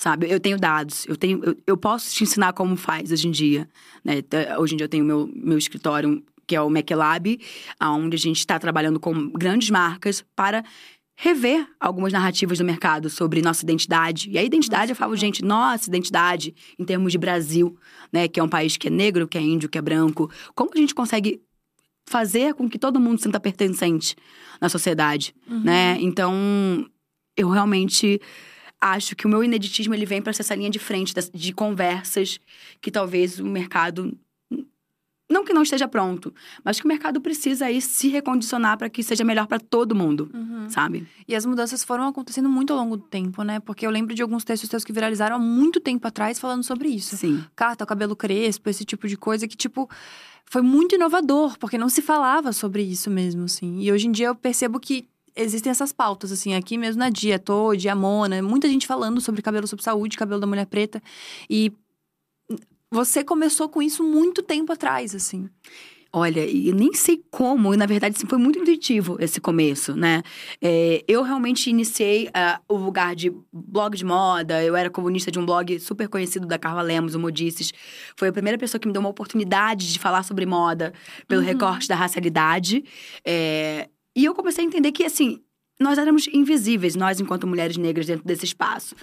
Sabe, eu tenho dados, eu tenho, eu, eu posso te ensinar como faz hoje em dia. Né? Hoje em dia eu tenho meu, meu escritório, que é o MacLab, onde a gente está trabalhando com grandes marcas para rever algumas narrativas do mercado sobre nossa identidade. E a identidade, eu falo, gente, nossa identidade em termos de Brasil, né? Que é um país que é negro, que é índio, que é branco. Como a gente consegue fazer com que todo mundo sinta pertencente na sociedade, né? Então, eu realmente acho que o meu ineditismo ele vem para ser essa linha de frente das- de conversas que talvez o mercado não que não esteja pronto, mas que o mercado precisa aí se recondicionar para que seja melhor para todo mundo, Uhum. sabe? E as mudanças foram acontecendo muito ao longo do tempo, né? Porque eu lembro de alguns textos teus que viralizaram há muito tempo atrás falando sobre isso. Sim. Carta, cabelo crespo, esse tipo de coisa que, tipo, foi muito inovador, porque não se falava sobre isso mesmo, assim. E hoje em dia eu percebo que existem essas pautas, assim, aqui mesmo na Dia, Toad, a Mona, muita gente falando sobre cabelo sobre saúde, cabelo da mulher preta. E você começou com isso muito tempo atrás, assim. Olha, eu nem sei como, e na verdade assim, foi muito intuitivo esse começo, né? É, eu realmente iniciei ah, o lugar de blog de moda, eu era colunista de um blog super conhecido da Carla Lemos, o Modices. Foi a primeira pessoa que me deu uma oportunidade de falar sobre moda pelo recorte da racialidade. É, e eu comecei a entender que, assim, nós éramos invisíveis, nós enquanto mulheres negras dentro desse espaço.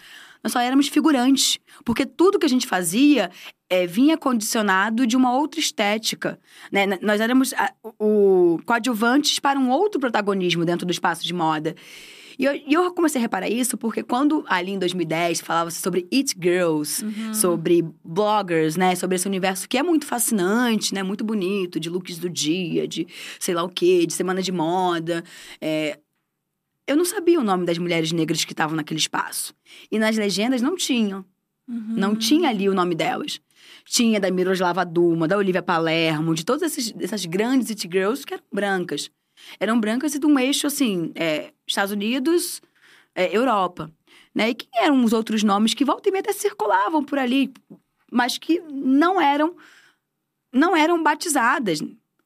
Nós só éramos figurantes, porque tudo que a gente fazia é, vinha condicionado de uma outra estética. Né? Nós éramos o, o coadjuvantes para um outro protagonismo dentro do espaço de moda. E eu, e eu comecei a reparar isso porque quando ali em 2010 falava-se sobre It Girls, sobre bloggers, né? Sobre esse universo que é muito fascinante, né? Muito bonito, de looks do dia, de sei lá o quê, de semana de moda. É, eu não sabia o nome das mulheres negras que estavam naquele espaço. E nas legendas não tinham. Não tinha ali o nome delas. Tinha da Miroslava Duma, da Olivia Palermo, de todas esses- essas grandes it girls que eram brancas. Eram brancas e de um eixo, assim, é, Estados Unidos, é, Europa. Né? E quem eram os outros nomes que volta e meia até circulavam por ali, mas que não eram, não eram batizadas.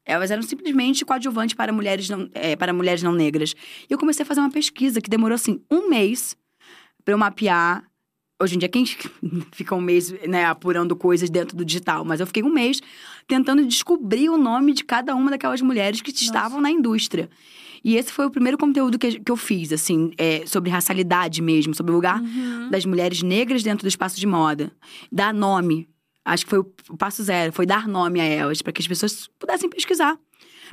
Elas eram simplesmente coadjuvantes para mulheres não, é, para mulheres não negras. E eu comecei a fazer uma pesquisa que demorou, assim, um mês para eu mapear. Hoje em dia, quem fica um mês né, apurando coisas dentro do digital? Mas eu fiquei um mês tentando descobrir o nome de cada uma daquelas mulheres que estavam na indústria. E esse foi o primeiro conteúdo que, que eu fiz, assim, é, sobre racialidade mesmo, sobre o lugar das mulheres negras dentro do espaço de moda. Dar nome. Acho que foi o, o passo zero, foi dar nome a elas, para que as pessoas pudessem pesquisar.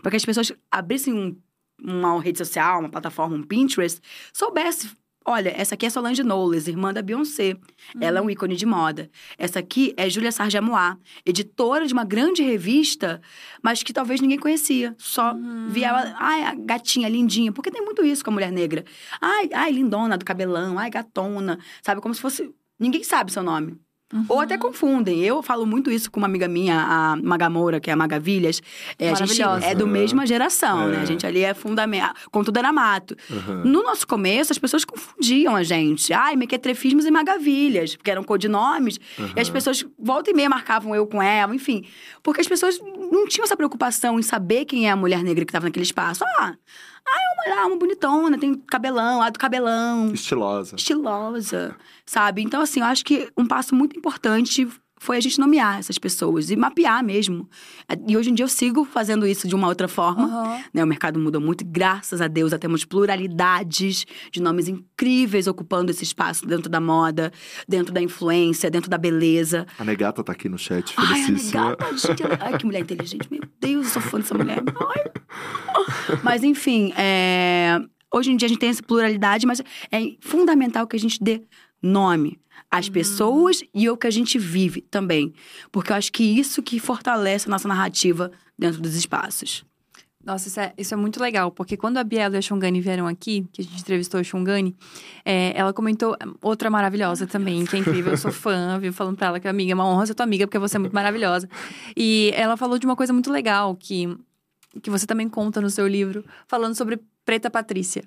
Para que as pessoas abrissem um- uma rede social, uma plataforma, um Pinterest, soubesse. Olha, essa aqui é Solange Knowles, irmã da Beyoncé. Ela é um ícone de moda. Essa aqui é Júlia Sarjamoá, editora de uma grande revista, mas que talvez ninguém conhecia. Só via ela, ai, a gatinha, lindinha. Porque tem muito isso com a mulher negra. Ai, ai, lindona, do cabelão, ai, gatona. Sabe, como se fosse... Ninguém sabe seu nome. Uhum. Ou até confundem. Eu falo muito isso com uma amiga minha, a Magamoura, que é a Magavilhas. É, a gente Maravilhosa. é do Uhum. mesma geração, É. né? A gente ali é fundamental. Com tudo era mato. Aham. No nosso começo, as pessoas confundiam a gente. Ai, mequetrefismos e magavilhas, porque eram codinomes. E as pessoas, volta e meia, marcavam eu com ela, enfim. Porque as pessoas não tinham essa preocupação em saber quem é a mulher negra que estava naquele espaço. Ah, ah é uma, ah, uma bonitona, tem cabelão, ah, do cabelão Estilosa. estilosa, sabe? Então, assim, eu acho que um passo muito importante foi a gente nomear essas pessoas e mapear mesmo. E hoje em dia eu sigo fazendo isso de uma outra forma. Aham. Né? O mercado mudou muito, e graças a Deus, já temos pluralidades de nomes incríveis ocupando esse espaço dentro da moda, dentro da influência, dentro da beleza. A Negata tá aqui no chat, Ai, a felicíssima. negata, gente, ela- ai, que mulher inteligente. Meu Deus, eu sou fã dessa mulher. Ai. Mas, enfim, é, hoje em dia a gente tem essa pluralidade, mas é fundamental que a gente dê nome às pessoas e ao que a gente vive também. Porque eu acho que isso que fortalece a nossa narrativa dentro dos espaços. Nossa, isso é, isso é muito legal, porque quando a Biela e a Xongani vieram aqui, que a gente entrevistou a Xongani, é, ela comentou outra maravilhosa também, que é incrível, eu sou fã, viu? Falando pra ela que amiga, é uma honra ser tua amiga, porque você é muito maravilhosa. E ela falou de uma coisa muito legal, que, que você também conta no seu livro, falando sobre Preta Patrícia.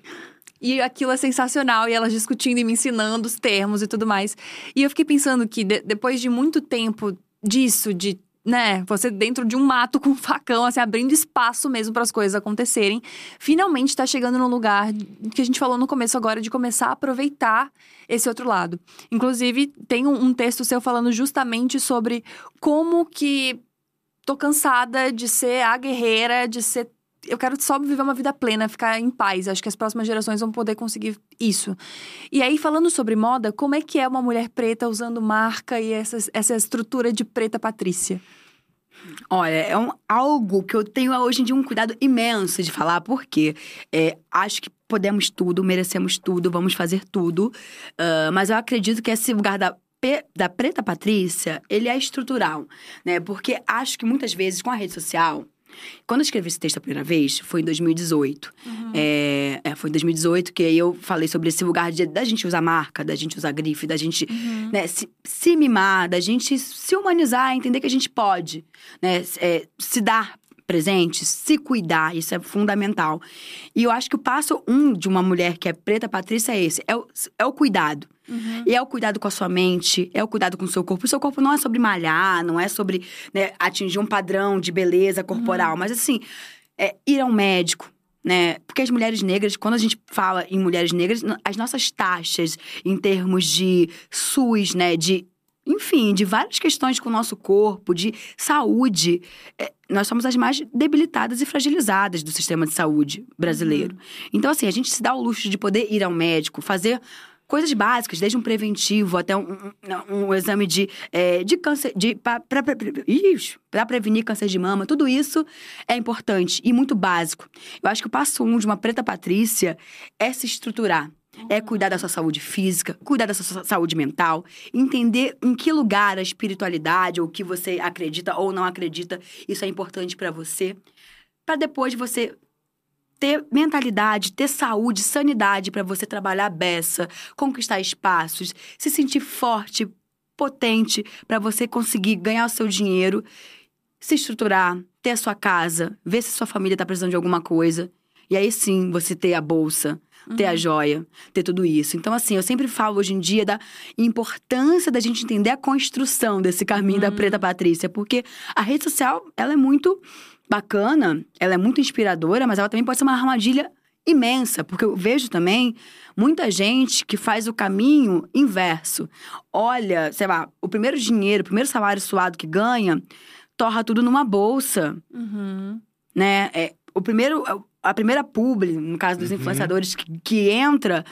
E aquilo é sensacional, e elas discutindo e me ensinando os termos e tudo mais. E eu fiquei pensando que de- depois de muito tempo disso, de né, você dentro de um mato com um facão, assim, abrindo espaço mesmo para as coisas acontecerem, finalmente tá chegando no lugar que a gente falou no começo agora de começar a aproveitar esse outro lado. Inclusive, tem um, um texto seu falando justamente sobre como que tô cansada de ser a guerreira, de ser eu quero só viver uma vida plena, ficar em paz. Acho que as próximas gerações vão poder conseguir isso. E aí, falando sobre moda, como é que é uma mulher preta usando marca e essa, essa estrutura de preta Patrícia? Olha, é um, algo que eu tenho hoje em dia um cuidado imenso de falar, porque é, acho que podemos tudo, merecemos tudo, vamos fazer tudo. ah, mas eu acredito que esse lugar da, da Preta Patrícia, ele é estrutural, né? Porque acho que muitas vezes com a rede social. Quando eu escrevi esse texto a primeira vez, foi em 2018. É, é, foi em 2018 que aí eu falei sobre esse lugar de, da gente usar marca, da gente usar grife, da gente né, se, se mimar, da gente se humanizar, entender que a gente pode, né, é, se dar presente, se cuidar, isso é fundamental. E eu acho que o passo um de uma mulher que é preta, Patrícia, é esse: é o, é o cuidado. E é o cuidado com a sua mente, é o cuidado com o seu corpo. O seu corpo não é sobre malhar, não é sobre né, atingir um padrão de beleza corporal, mas assim, é ir ao médico, né? Porque as mulheres negras, quando a gente fala em mulheres negras, as nossas taxas em termos de SUS, né, de enfim, de várias questões com o nosso corpo, de saúde, é, nós somos as mais debilitadas e fragilizadas do sistema de saúde brasileiro. Então, assim, a gente se dá o luxo de poder ir ao médico, fazer coisas básicas, desde um preventivo até um, um- um exame de, é, de câncer, de para prevenir câncer de mama, tudo isso é importante e muito básico. Eu acho que o passo um de uma preta patrícia é se estruturar. É cuidar da sua saúde física, cuidar da sua saúde mental, entender em que lugar a espiritualidade, ou o que você acredita ou não acredita, isso é importante pra você. Pra depois você ter mentalidade, ter saúde, sanidade pra você trabalhar beça, conquistar espaços, se sentir forte, potente pra você conseguir ganhar o seu dinheiro, se estruturar, ter a sua casa, ver se sua família tá precisando de alguma coisa. E aí sim você ter a bolsa, ter a joia, ter tudo isso. Então, assim, eu sempre falo hoje em dia da importância da gente entender a construção desse caminho da Preta Patrícia, porque a rede social, ela é muito bacana, ela é muito inspiradora, mas ela também pode ser uma armadilha imensa, porque eu vejo também muita gente que faz o caminho inverso. Olha, sei lá, o primeiro dinheiro, o primeiro salário suado que ganha, torra tudo numa bolsa Uhum. né? É, o primeiro, a primeira publi, no caso dos Uhum. influenciadores, que, que entra,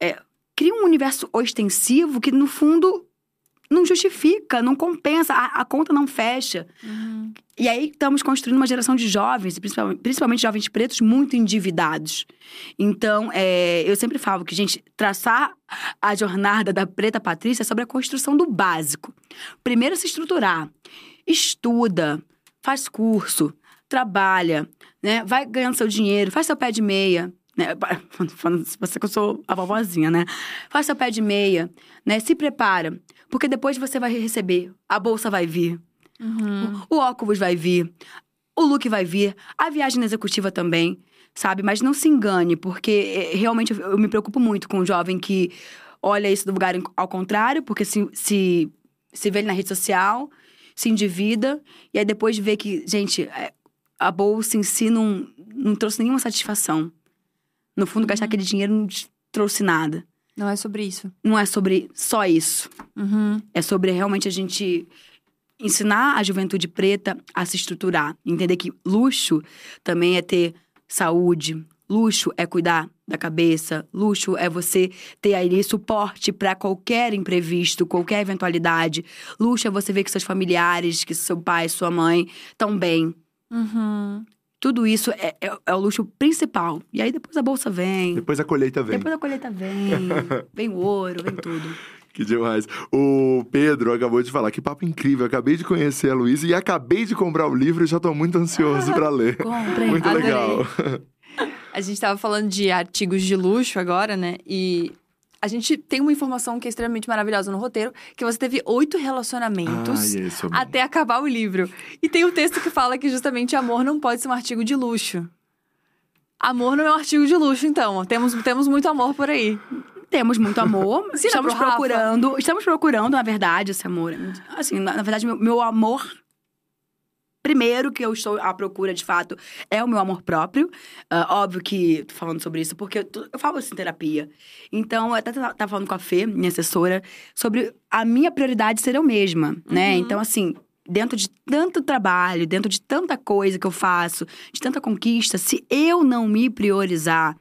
é, cria um universo ostensivo que, no fundo, não justifica, não compensa, a, a conta não fecha. Uhum. E aí estamos construindo uma geração de jovens, principalmente, principalmente jovens pretos, muito endividados. Então, é, eu sempre falo que, gente, traçar a jornada da Preta Patrícia é sobre a construção do básico. Primeiro, se estruturar. Estuda, faz curso, trabalha, né? Vai ganhando seu dinheiro, faz seu pé de meia. né? Falando se você que eu sou a vovozinha, né? Faz seu pé de meia, né? Se prepara, porque depois você vai receber, a bolsa vai vir, Uhum. o óculos vai vir, o look vai vir, a viagem executiva também, sabe? Mas não se engane, porque é, realmente eu, eu me preocupo muito com o jovem que olha isso do lugar ao contrário, porque se, se, se vê ele na rede social, se endivida, e aí depois vê que, gente, é, a bolsa em si não, não trouxe nenhuma satisfação. No fundo, gastar aquele dinheiro não trouxe nada. Não é sobre isso. Não é sobre só isso. Uhum. É sobre realmente a gente ensinar a juventude preta a se estruturar. Entender que luxo também é ter saúde. Luxo é cuidar da cabeça. Luxo é você ter aí suporte para qualquer imprevisto, qualquer eventualidade. Luxo é você ver que seus familiares, que seu pai, sua mãe estão bem. Uhum. Tudo isso é, é- é o luxo principal. E aí depois a bolsa vem. Depois a colheita vem. Depois a colheita vem. vem o ouro, vem tudo. Que demais. O Pedro acabou de falar, que papo incrível. Acabei de conhecer a Luísa e acabei de comprar o livro e já tô muito ansioso pra ler. Comprem. Muito adorei. legal. A gente tava falando de artigos de luxo agora, né? E a gente tem uma informação que é extremamente maravilhosa no roteiro, que você teve oito relacionamentos isso é bom. até acabar o livro. E tem um texto que fala que justamente amor não pode ser um artigo de luxo. Amor não é um artigo de luxo, então. Temos, temos muito amor por aí. Temos muito amor. Estamos procurando. Estamos procurando, na verdade, esse amor. Assim, na, na verdade, meu, meu amor. Primeiro que eu estou à procura, de fato, é o meu amor próprio. Ah, óbvio que tô falando sobre isso, porque eu, tô- eu falo isso em terapia. Então, eu até tava falando com a Fê, minha assessora, sobre a minha prioridade ser eu mesma, né? Uhum. Então, assim, dentro de tanto trabalho, dentro de tanta coisa que eu faço, de tanta conquista, se eu não me priorizar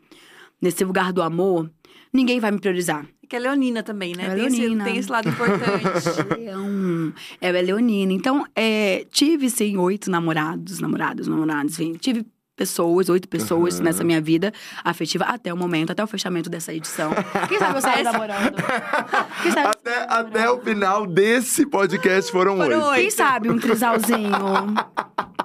nesse lugar do amor, ninguém vai me priorizar. Que é leonina também, né? É tem, esse, leonina. tem esse lado importante. Leão. Ela é leonina. Então, é, tive, sim, oito namorados, namorados, namorados, enfim. Tive pessoas, oito pessoas Aham. nessa minha vida afetiva até o momento, até o fechamento dessa edição. Quem sabe eu saio namorando? Quem sabe, Até, até o final desse podcast foram, oito. quem sabe um trisalzinho?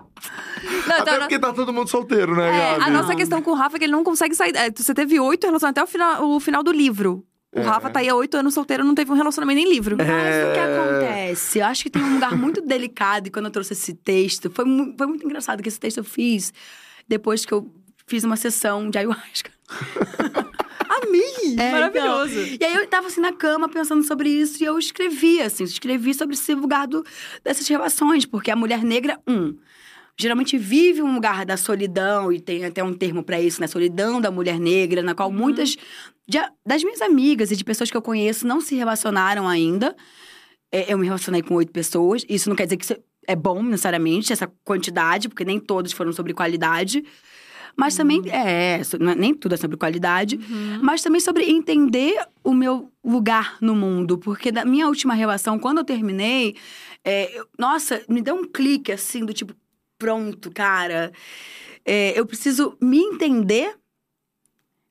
Não, Até então, porque tá todo mundo solteiro, né, é, Gabi? a nossa questão com o Rafa é que ele não consegue sair. é, Você teve oito relacionamentos até o final, o final do livro. O É. Rafa tá aí há oito anos solteiro, não teve um relacionamento nem livro. Mas o que É. acontece? Eu acho que tem um lugar muito delicado e quando eu trouxe esse texto, foi, mu- foi muito engraçado que esse texto eu fiz depois que eu fiz uma sessão de ayahuasca. Amei! É, Maravilhoso. então. E aí eu tava assim na cama pensando sobre isso e eu escrevi, assim, escrevi sobre esse lugar do, dessas relações, porque a mulher negra, um, geralmente vive um lugar da solidão, e tem até um termo pra isso, né? Solidão da mulher negra, na qual muitas de- das minhas amigas e de pessoas que eu conheço não se relacionaram ainda. É, eu me relacionei com oito pessoas, isso não quer dizer que isso é bom necessariamente, essa quantidade, porque nem todos foram sobre qualidade. Mas também, é, nem tudo é sobre qualidade mas também sobre entender o meu lugar no mundo. Porque da minha última relação, quando eu terminei, é, eu- nossa, me deu um clique assim, do tipo, pronto, cara. é, eu preciso me entender.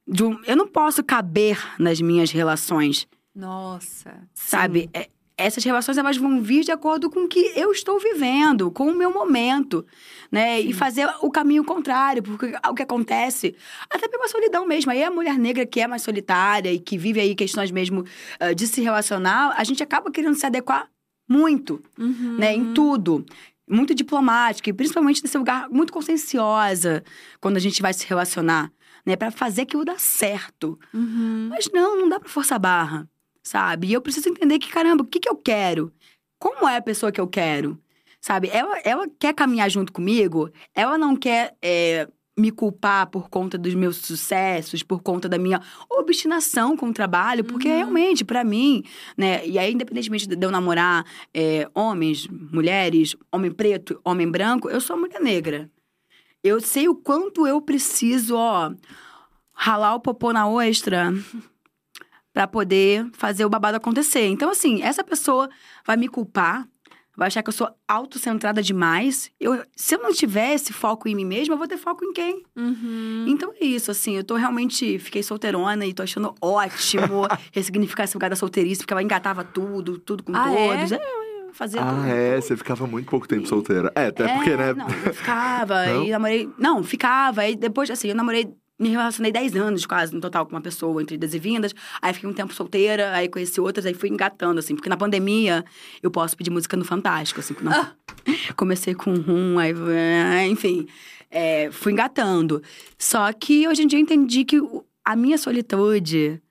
de um- eu não posso caber nas minhas relações, Nossa. sabe? É, essas relações elas vão vir de acordo com o que eu estou vivendo, com o meu momento, né? E fazer o caminho contrário, porque o que acontece, até pela solidão mesmo. Aí a mulher negra que é mais solitária e que vive aí questões mesmo ah, de se relacionar, a gente acaba querendo se adequar muito, Uhum. né? Em tudo. Muito diplomática, e principalmente nesse lugar muito conscienciosa quando a gente vai se relacionar, né? Pra fazer aquilo dar certo. Uhum. Mas não, não dá pra forçar a barra, sabe? E eu preciso entender que, caramba, o que, que eu quero? Como é a pessoa que eu quero? Sabe? Ela, ela quer caminhar junto comigo, ela não quer é, me culpar por conta dos meus sucessos, por conta da minha obstinação com o trabalho, porque Uhum. realmente, pra mim, né? E aí, independentemente de eu namorar é, homens, mulheres, homem preto, homem branco, eu sou mulher negra. Eu sei o quanto eu preciso, ó, ralar o popô na ostra pra poder fazer o babado acontecer. Então, assim, essa pessoa vai me culpar, vai achar que eu sou autocentrada demais. Eu, se eu não tiver esse foco em mim mesma, eu vou ter foco em quem? Uhum. Então é isso, assim, eu tô realmente. Fiquei solteirona e tô achando ótimo ressignificar esse lugar da solteirice, porque ela engatava tudo, tudo com Ah, é? todos. É, eu fazia tudo. Ah, é? Você ficava muito pouco tempo solteira. É, até É, porque, né? Não, eu ficava, Não? e namorei. Não, ficava. Aí depois, assim, eu namorei me relacionei 10 anos quase, no total, com uma pessoa, entre idas e vindas. Aí fiquei um tempo solteira, aí conheci outras, aí fui engatando, assim. Porque na pandemia, eu posso pedir música no Fantástico, assim. Não... Ah. Comecei com um, aí... Enfim, é, fui engatando. Só que hoje em dia eu entendi que a minha solitude...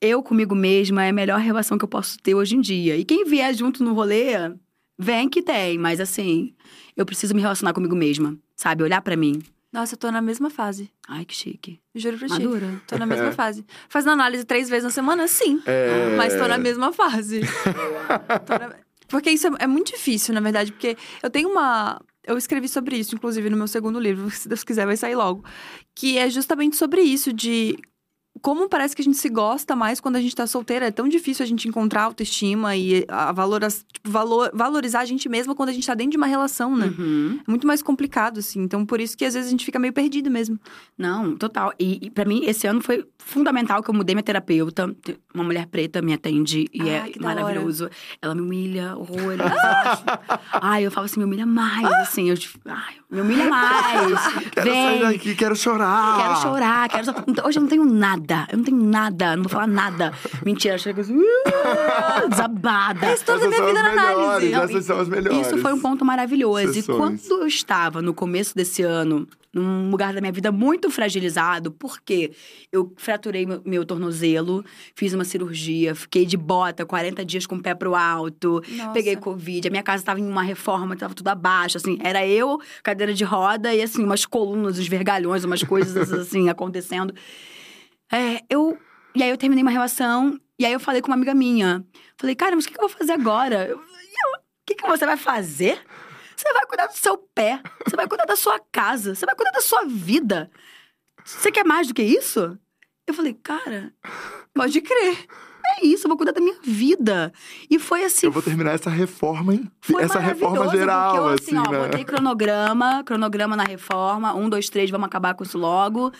Eu comigo mesma é a melhor relação que eu posso ter hoje em dia. E quem vier junto no rolê, vem que tem. Mas assim, eu preciso me relacionar comigo mesma, sabe? Olhar para mim. Nossa, eu tô na mesma fase. Ai, que chique. Juro pra ti. Madura. Tô na mesma fase. Fazendo análise três vezes na semana? Sim. É... Mas tô na mesma fase. Tô na- Porque isso é, é muito difícil, na verdade. Porque eu tenho uma. Eu escrevi sobre isso, inclusive, no meu segundo livro, se Deus quiser, vai sair logo. Que é justamente sobre isso, de como parece que a gente se gosta mais quando a gente tá solteira. É tão difícil a gente encontrar autoestima e a valora, tipo, valor, valorizar a gente mesma quando a gente tá dentro de uma relação, né? Uhum. É muito mais complicado, assim. Então, por isso que às vezes a gente fica meio perdido mesmo. Não, total. E, e para mim, esse ano foi fundamental que eu mudei minha terapeuta. Uma mulher preta me atende e Ah, é hora. maravilhoso. Ela me humilha horrores. acho. Ai, eu falo assim, me humilha mais, assim. Eu, tipo, ai, me humilha mais. Quero sair Vem. daqui, quero chorar. Quero chorar, quero. Hoje eu não tenho nada. Eu não tenho nada, não vou falar nada. Mentira, chega assim. "Uh", Desabada. Mas toda a minha são vida as na análise. Essas são as melhores. Isso foi um ponto maravilhoso. Sessões. E quando eu estava no começo desse ano, num lugar da minha vida muito fragilizado, porque eu fraturei meu, meu tornozelo, fiz uma cirurgia, fiquei de bota 40 dias com o pé pro alto, Nossa. peguei Covid, a minha casa estava em uma reforma, estava tudo abaixo, assim, era eu, cadeira de roda e assim, umas colunas, os vergalhões, umas coisas assim acontecendo. É, eu. E aí eu terminei uma relação, e aí eu falei com uma amiga minha. Falei, cara, mas o que, que eu vou fazer agora? O que, que você vai fazer? Você vai cuidar do seu pé, você vai cuidar da sua casa, você vai cuidar da sua vida. Você quer mais do que isso? Eu falei, cara, Pode crer. é isso, eu vou cuidar da minha vida. E foi assim. Eu vou terminar essa reforma. Foi essa reforma geral, porque eu, assim, assim, ó, né? botei cronograma, cronograma na reforma, um, dois, três, vamos acabar com isso logo.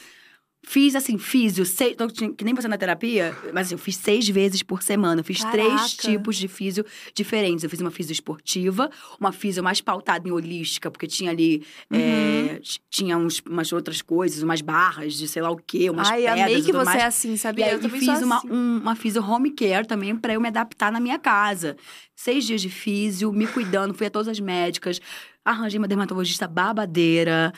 Fiz, assim, físio, seis, tô- que nem você na terapia, mas assim, eu fiz seis vezes por semana. Eu fiz Caraca. três tipos de físio diferentes. Eu fiz uma físio esportiva, uma físio mais pautada em holística, porque tinha ali, Uhum. é, tinha uns, umas outras coisas, umas barras de sei lá o quê, umas Ai, pedras amei e que você mais. é assim, E sabia? aí eu fiz sou uma, assim. um- uma físio home care também pra eu me adaptar na minha casa. Seis dias de físio, me cuidando, fui a todas as médicas, arranjei uma dermatologista babadeira.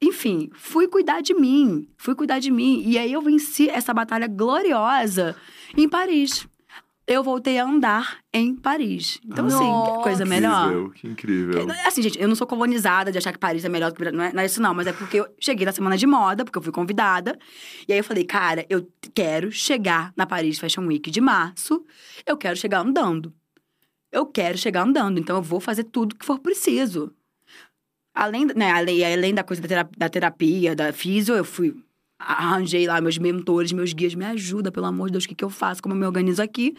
Enfim, fui cuidar de mim, fui cuidar de mim. E aí eu venci essa batalha gloriosa em Paris. Eu voltei a andar em Paris. Então, assim, que Nossa. coisa melhor. Incrível, que incrível. Assim, gente, eu não sou colonizada de achar que Paris é melhor do que. Não é, não é isso, não, mas é porque eu cheguei na semana de moda, porque eu fui convidada. E aí eu falei, cara, eu quero chegar na Paris Fashion Week de março, eu quero chegar andando. Eu quero chegar andando, então eu vou fazer tudo que for preciso. Além, né, além, além da coisa da terapia, da terapia, da físio, eu fui. Arranjei lá meus mentores, meus guias, me ajuda, pelo amor de Deus, o que, que eu faço, como eu me organizo aqui.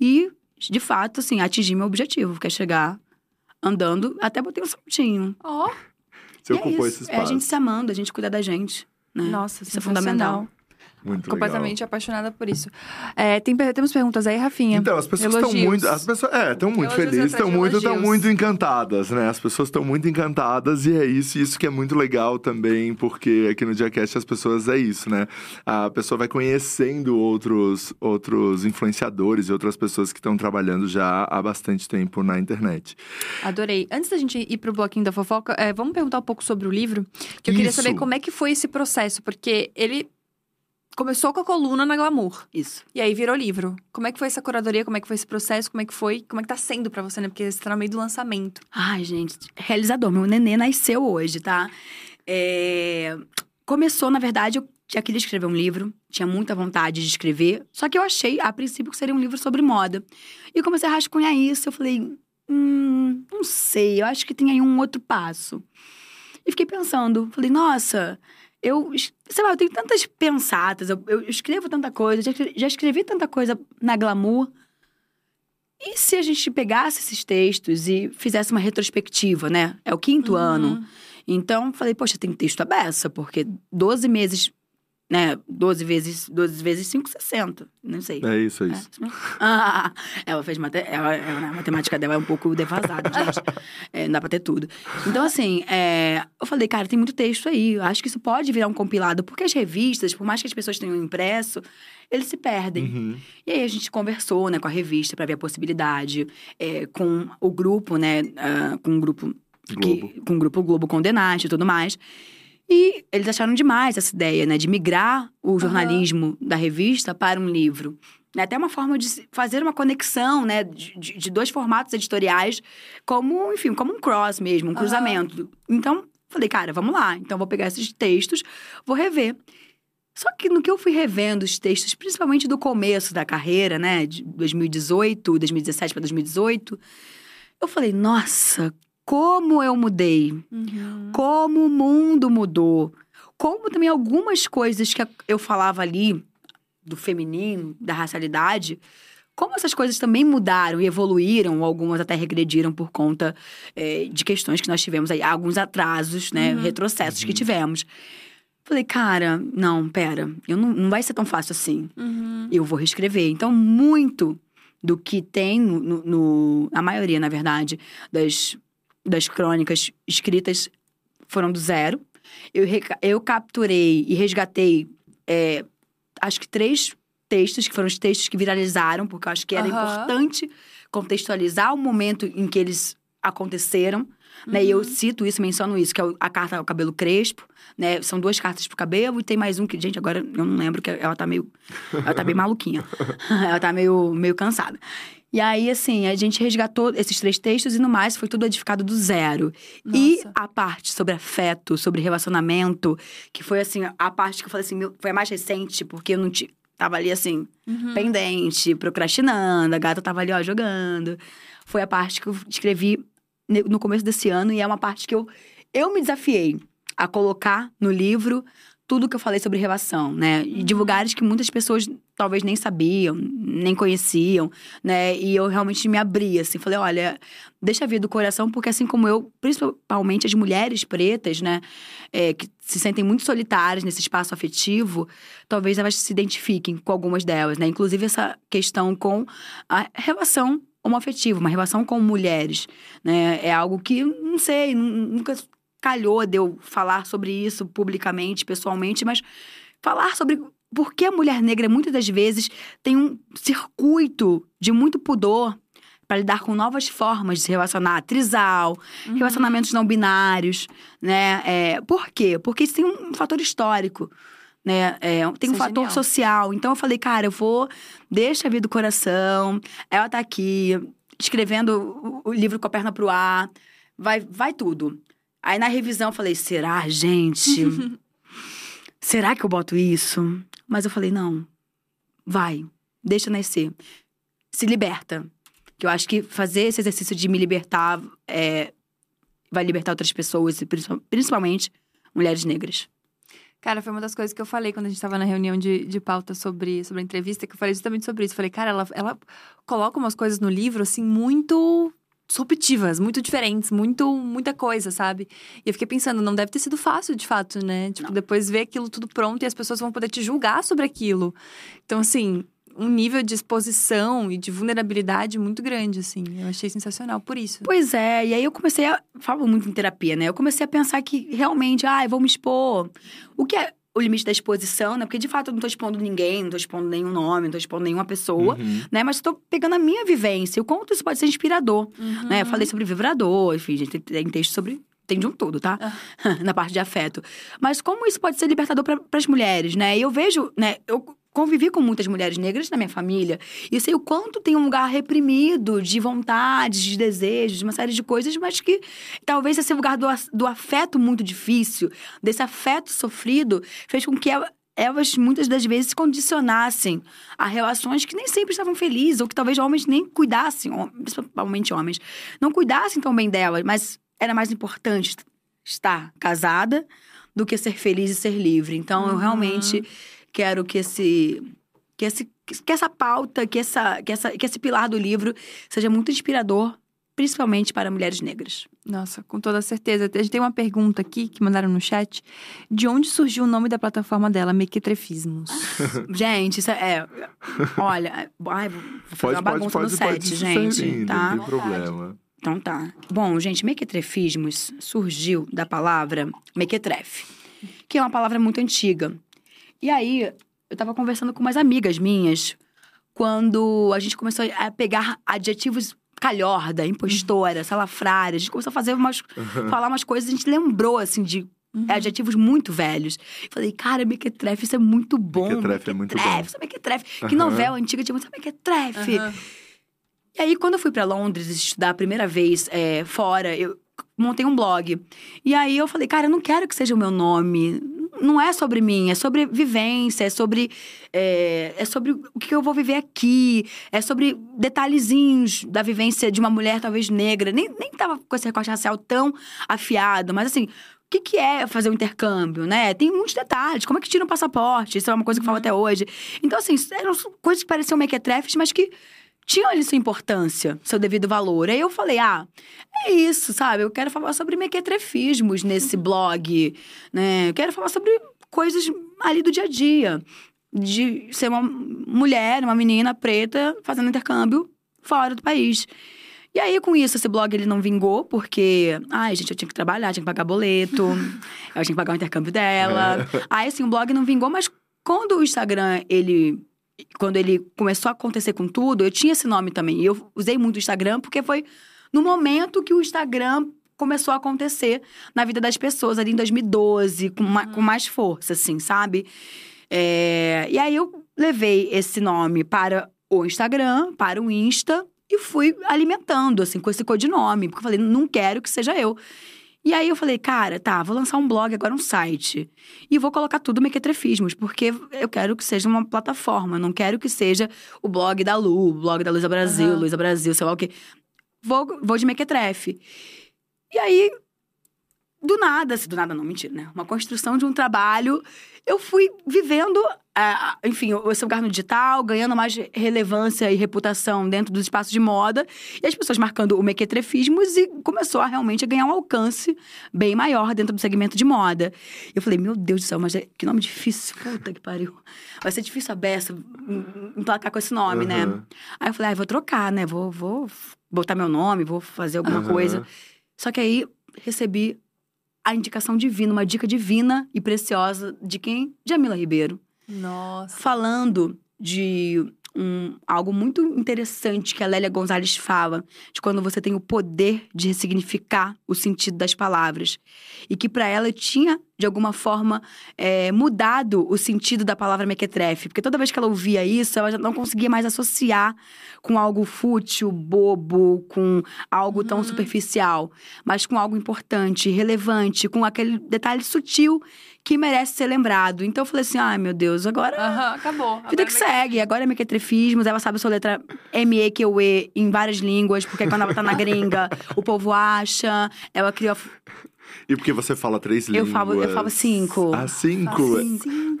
E, de fato, assim, atingi meu objetivo, que é chegar andando, até botei um saltinho. Ó, Você E é ocupou isso. esse É a espaço. gente se amando, a gente cuida da gente. Né? nossa, Isso é fundamental. Muito Completamente apaixonada por isso. É, tem, temos perguntas aí, Rafinha? Então, as pessoas estão muito. As pessoas, é, estão muito Elogios felizes, estão muito, estão muito encantadas, né? As pessoas estão muito encantadas e é isso, isso que é muito legal também, porque aqui no Diacast as pessoas é isso, né? A pessoa vai conhecendo outros, outros influenciadores e outras pessoas que estão trabalhando já há bastante tempo na internet. Adorei. Antes da gente ir pro bloquinho da fofoca, é, vamos perguntar um pouco sobre o livro. Que eu queria Isso. saber como é que foi esse processo, porque ele começou com a coluna na Glamour. Isso. E aí virou livro. Como é que foi essa curadoria? Como é que foi esse processo? Como é que foi? Como é que tá sendo pra você, né? Porque você tá no meio do lançamento. Ai, gente, realizador. Meu nenê nasceu hoje, tá? É, Começou, na verdade, eu já queria escrever um livro, tinha muita vontade de escrever, só que eu achei, a princípio, que seria um livro sobre moda. E comecei a rascunhar isso, eu falei, hum, não sei, eu acho que tem aí um outro passo. E fiquei pensando, falei, nossa, eu, sei lá, eu tenho tantas pensatas, eu, eu escrevo tanta coisa, já escrevi, já escrevi tanta coisa na Glamour. E se a gente pegasse esses textos e fizesse uma retrospectiva, né? É o quinto ano. Então, falei, poxa, tem texto à beça, porque 12 meses né? 12 vezes, 12 vezes 5, 60. Não sei. É isso, é isso. Ah, ela fez mate... ela, ela- a matemática dela é um pouco defasada, gente. É, não dá pra ter tudo. Então, assim, é, eu falei, cara, tem muito texto aí. Eu acho que isso pode virar um compilado. Porque as revistas, por mais que as pessoas tenham impresso, eles se perdem. Uhum. E aí a gente conversou, né, com a revista pra ver a possibilidade. é, com o grupo, né, ah, com o grupo... Globo. Que, com o grupo Globo Condenate e tudo mais. E eles acharam demais essa ideia, né? De migrar o jornalismo da revista para um livro. É até uma forma de fazer uma conexão, né? De, de- dois formatos editoriais, como, enfim, como um cross mesmo, um cruzamento. Então, falei, cara, vamos lá. Então, vou pegar esses textos, vou rever. Só que no que eu fui revendo os textos, principalmente do começo da carreira, né? De 2018, 2017 para 2018, eu falei, nossa, como eu mudei Uhum. como o mundo mudou. Como também algumas coisas que eu falava ali, do feminino, da racialidade, como essas coisas também mudaram e evoluíram, algumas até regrediram por conta eh, de questões que nós tivemos aí, alguns atrasos, né, Uhum. retrocessos que tivemos. Falei, cara, não, pera, eu não, não vai ser tão fácil assim Uhum. eu vou reescrever. Então, muito do que tem no, no- no- a maioria, na verdade, das, das crônicas escritas foram do zero. Eu, eu capturei e resgatei, é, acho que três textos, que foram os textos que viralizaram, porque eu acho que era Aham. importante contextualizar o momento em que eles aconteceram. Né? E eu Uhum. cito isso, menciono isso, que é a carta ao cabelo crespo, né? São duas cartas pro cabelo e tem mais um que, gente, agora eu não lembro, que ela tá meio. Ela tá bem maluquinha. ela tá meio, meio cansada. E aí, assim, a gente resgatou esses três textos e no mais foi tudo edificado do zero. E Nossa. a parte sobre afeto, sobre relacionamento, que foi assim, a parte que eu falei assim, meu, foi a mais recente, porque eu não tinha. Tava ali assim, Uhum. pendente, procrastinando, a gata tava ali, ó, jogando. Foi a parte que eu escrevi no começo desse ano e é uma parte que eu, eu me desafiei a colocar no livro tudo que eu falei sobre relação, né? E de lugares que muitas pessoas talvez nem sabiam, nem conheciam, né? E eu realmente me abri, assim, falei, olha, deixa vir do coração, porque assim como eu, principalmente as mulheres pretas, né? é, que se sentem muito solitárias nesse espaço afetivo, talvez elas se identifiquem com algumas delas, né? Inclusive essa questão com a relação homoafetiva, uma relação com mulheres, né? É algo que, não sei, nu- nunca calhou de eu falar sobre isso publicamente, pessoalmente, mas falar sobre por que a mulher negra muitas das vezes tem um circuito de muito pudor para lidar com novas formas de se relacionar, trisal, Uhum. relacionamentos não binários, né? É, por quê? Porque isso tem um fator histórico, né? É, tem um é fator genial. social. Então eu falei, cara, eu vou, deixa vir do coração. Ela tá aqui escrevendo o, o livro com a perna pro ar, vai, vai tudo. Aí na revisão eu falei, será, gente? será que eu boto isso? Mas eu falei, não, vai, deixa nascer. Se liberta. Que eu acho que fazer esse exercício de me libertar é, vai libertar outras pessoas, principal- principalmente mulheres negras. Cara, foi uma das coisas que eu falei quando a gente tava na reunião de, de pauta sobre, sobre a entrevista, que eu falei justamente sobre isso. Falei, cara, ela, ela coloca umas coisas no livro, assim, muito disruptivas, muito diferentes, muito, muita coisa, sabe? E eu fiquei pensando, não deve ter sido fácil, de fato, né? Tipo, Não. depois ver aquilo tudo pronto e as pessoas vão poder te julgar sobre aquilo. Então, assim, um nível de exposição e de vulnerabilidade muito grande, assim. Eu achei sensacional por isso. Pois é, e aí eu comecei a. Falo muito em terapia, né? Eu comecei a pensar que realmente, ah, eu vou me expor. O que é o limite da exposição, né? Porque de fato eu não tô expondo ninguém, não tô expondo nenhum nome, não tô expondo nenhuma pessoa, Uhum. né? Mas tô pegando a minha vivência, o quanto isso pode ser inspirador, né? Eu falei sobre vibrador, enfim, gente, tem, texto sobre. Tem de um todo, tá? Na parte de afeto. Mas como isso pode ser libertador para as mulheres, né? E eu vejo, né? Eu convivi com muitas mulheres negras na minha família e sei o quanto tem um lugar reprimido de vontades, de desejos, de uma série de coisas, mas que talvez esse lugar do, do afeto muito difícil, desse afeto sofrido, fez com que el- elas muitas das vezes se condicionassem a relações que nem sempre estavam felizes, ou que talvez homens nem cuidassem, principalmente homens, não cuidassem tão bem delas, mas era mais importante est- estar casada do que ser feliz e ser livre. Então, eu Uhum. realmente quero que esse que esse que essa pauta, que essa que essa que esse pilar do livro seja muito inspirador principalmente para mulheres negras. Nossa, com toda certeza. A gente tem uma pergunta aqui que mandaram no chat. De onde surgiu o nome da plataforma dela, Mequetrefismos? gente, isso é. é olha, ai, vou fazer uma bagunça no set, gente. Servindo, tá? Não tem problema. Então tá. Bom, gente, mequetrefismos surgiu da palavra mequetrefe, que é uma palavra muito antiga. E aí, eu tava conversando com umas amigas minhas quando a gente começou a pegar adjetivos calhorda, impostora, salafrária. A gente começou a fazer umas. falar umas coisas, a gente lembrou, assim, de Uhum. adjetivos muito velhos. Falei, cara, mequetrefe, isso é muito bom. Mequetrefe é muito bom. Isso é mequetrefe. Que novela antiga tinha muito mequetrefe. Aham. E aí, quando eu fui pra Londres estudar a primeira vez é, fora, eu montei um blog. E aí eu falei, cara, eu não quero que seja o meu nome. Não é sobre mim, é sobre vivência, é sobre. É, é sobre o que eu vou viver aqui, é sobre detalhezinhos da vivência de uma mulher, talvez negra. Nem, nem tava com esse recorte racial tão afiado, mas assim. O que, que é fazer um intercâmbio, né? Tem muitos detalhes. Como é que tira um passaporte? Isso é uma coisa que eu falo até hoje. Então, assim, eram coisas que pareciam mequetrefes, mas que tinham ali sua importância, seu devido valor. Aí eu falei, ah, é isso, sabe? Eu quero falar sobre mequetrefismos nesse blog, né? Eu quero falar sobre coisas ali do dia a dia. De ser uma mulher, uma menina preta, fazendo intercâmbio fora do país. E aí, com isso, esse blog ele não vingou, porque, ai, gente, eu tinha que trabalhar, tinha que pagar boleto, eu tinha que pagar o intercâmbio dela. Aí, assim, o blog não vingou, mas quando o Instagram, ele quando ele começou a acontecer com tudo, eu tinha esse nome também. Eu usei muito o Instagram porque foi no momento que o Instagram começou a acontecer na vida das pessoas, ali em 2012, com, ma com mais força, assim, sabe? É... E aí eu levei esse nome para o Instagram, para o Insta, e fui alimentando, assim, com esse codinome. Porque eu falei, não quero que seja eu. E aí eu falei, cara, tá, vou lançar um blog, agora um site. E vou colocar tudo mequetrefismos, porque eu quero que seja uma plataforma, não quero que seja o blog da Lu, o blog da Luísa Brasil, Aham. Luísa Brasil, sei lá o quê. Vou, vou de mequetrefe. E aí, do nada, assim, do nada não, mentira, né? Uma construção de um trabalho, eu fui vivendo, ah, enfim, esse lugar no digital, ganhando mais relevância e reputação dentro dos espaços de moda, e as pessoas marcando o mequetrefismos e começou a realmente a ganhar um alcance bem maior dentro do segmento de moda. Eu falei, meu Deus do céu, mas é- que nome difícil, puta que pariu. Vai ser difícil a beça em- emplacar com esse nome, né? Aham. Aí eu falei, ah, vou trocar, né? Vou, vou botar meu nome, vou fazer alguma Aham. coisa. Só que aí recebi a indicação divina, uma dica divina e preciosa de quem? Jamila Ribeiro. Nossa. Falando de um, algo muito interessante que a Lélia Gonzalez fala, de quando você tem o poder de ressignificar o sentido das palavras. E que para ela tinha, de alguma forma, é, mudado o sentido da palavra mequetrefe. Porque toda vez que ela ouvia isso, ela já não conseguia mais associar com algo fútil, bobo, com algo tão Uhum. superficial, mas com algo importante, relevante, com aquele detalhe sutil que merece ser lembrado. Então eu falei assim: ai meu Deus, agora. Aham, acabou. Vida Agora que segue. Agora é mequetrefismos, ela sabe a sua letra M-E-Q-E em várias línguas, porque quando ela tá na gringa, o povo acha. Ela criou. E porque você fala três Eu línguas? falo, eu falo cinco. Ah, cinco?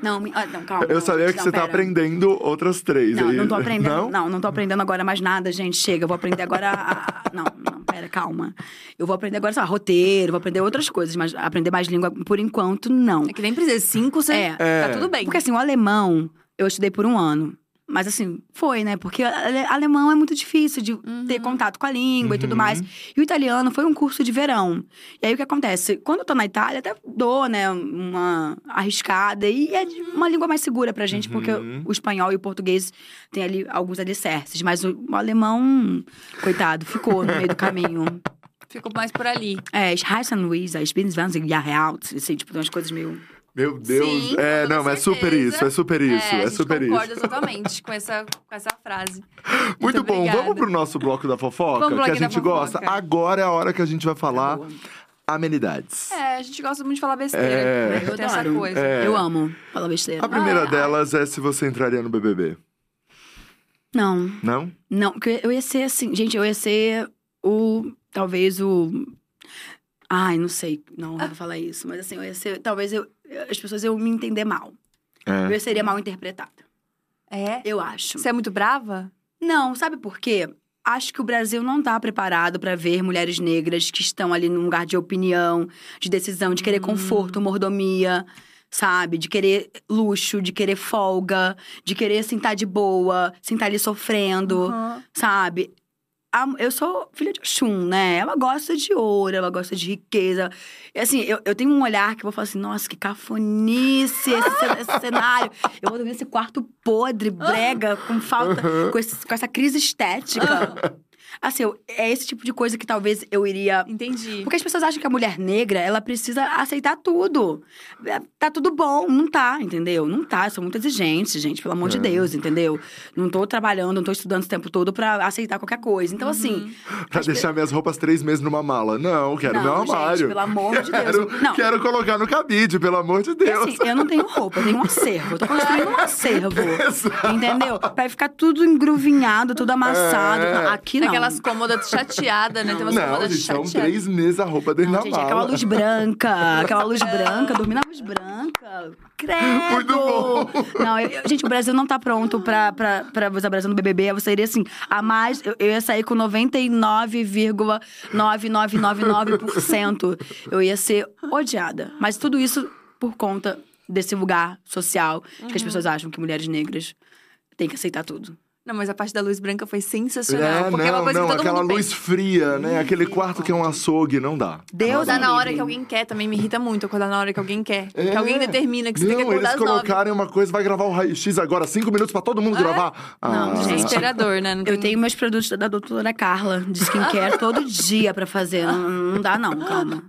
Não, me- ah, não, calma. Eu sabia que não, você tá pera. aprendendo outras três. Não, aí. não tô aprendendo. Não? Não? não, tô aprendendo agora mais nada, gente. Chega, eu vou aprender agora. a- a- Não, não, pera, calma. Eu vou aprender agora, sei lá, roteiro, vou aprender outras coisas, mas aprender mais língua, por enquanto, não. É que nem precisa. Cinco, você... É. É. Tá tudo bem. Porque assim, o alemão, eu estudei por um ano. Mas assim, foi, né? Porque ale- alemão é muito difícil de ter contato com a língua e tudo Uhum. mais. E o italiano foi um curso de verão. E aí o que acontece? Quando eu tô na Itália, até dou, né, uma arriscada. E é de- uma língua mais segura pra gente, porque Uhum. o espanhol e o português têm ali alguns alicerces. Mas o, o alemão, coitado, ficou no meio do caminho. Ficou mais por ali. É, heiße Luisa, 20 Jahre alt. Assim, tipo, tem umas coisas meio. Meu Deus. Sim, é, não, mas é super isso, é super isso, é, é, a gente super concorda isso. totalmente com essa, com essa frase. Muito bom, obrigada. vamos pro nosso bloco da fofoca, Vamos que a gente gosta. Agora é a hora que a gente vai falar Boa. amenidades. É, a gente gosta muito de falar besteira. É. Eu essa adoro. coisa. É. Eu amo falar besteira. A primeira Ah, delas é se você entraria no BBB. Não. Não? Não, porque eu ia ser assim, gente, eu ia ser o. Talvez o. Ai, não sei. Não, não vou falar isso. Mas assim, eu ia ser. Talvez eu, as pessoas iam me entender mal. É. Eu seria mal interpretada. É? Eu acho. Você é muito brava? Não, sabe por quê? acho que o Brasil não tá preparado para ver mulheres negras que estão ali num lugar de opinião, de decisão, de querer conforto, mordomia, sabe? De querer luxo, de querer folga, de querer sentar de boa, sentar ali sofrendo, Uhum. sabe? A- Eu sou filha de Oxum, né? Ela gosta de ouro, ela gosta de riqueza. E assim, eu, eu tenho um olhar que eu vou falar assim, nossa, que cafonice esse, esse cenário. Eu vou dormir nesse quarto podre, brega, com falta, com, esse- com essa crise estética. Assim, eu- é esse tipo de coisa que talvez eu iria Entendi. porque as pessoas acham que a mulher negra, ela precisa aceitar tudo. É, Tá tudo bom, não tá, entendeu? Não tá, eu sou muito exigente, gente, pelo amor de É. Deus, entendeu? Não tô trabalhando, não tô estudando esse tempo todo pra aceitar qualquer coisa. Então, assim. Pra deixar minhas roupas três meses numa mala. Não, quero não, meu gente, armário. pelo amor de Deus. Quero, não. quero colocar no cabide, pelo amor de Deus. assim, eu não tenho roupa, eu tenho um acervo. Eu tô construindo um acervo. Exato. entendeu? Pra ficar tudo engruvinhado, tudo amassado. É. Aqui não. Aquelas cômodas chateadas, né? Tem umas Não, cômodas gente, são chateadas. três meses a roupa dentro Não, da gente, mala. aquela luz branca, aquela luz branca, dormir na luz branca. Credo! Muito bom. Não, eu- eu- gente, o Brasil não tá pronto pra, pra, pra você Brasil no BBB. Você iria assim, a mais. Eu, eu ia sair com 99,9999%. Eu ia ser odiada. Mas tudo isso por conta desse lugar social que as pessoas acham que mulheres negras têm que aceitar tudo. Não, mas a parte da luz branca foi sensacional. É, porque é uma não, coisa não, que todo aquela mundo luz pensa. fria, né? Aquele quarto que é um açougue, não dá. Deus Acordar me na hora que alguém quer também me irrita muito. Acordar na hora que alguém quer. É. Que alguém determina que você não, tem que acordar eles colocarem uma coisa, vai gravar o raio-x agora, cinco minutos pra todo mundo gravar. Não, Ah, gente, Desesperador, né? Não Eu tem- tenho meus produtos da doutora Carla de skincare todo dia pra fazer. Não, não dá, não, calma.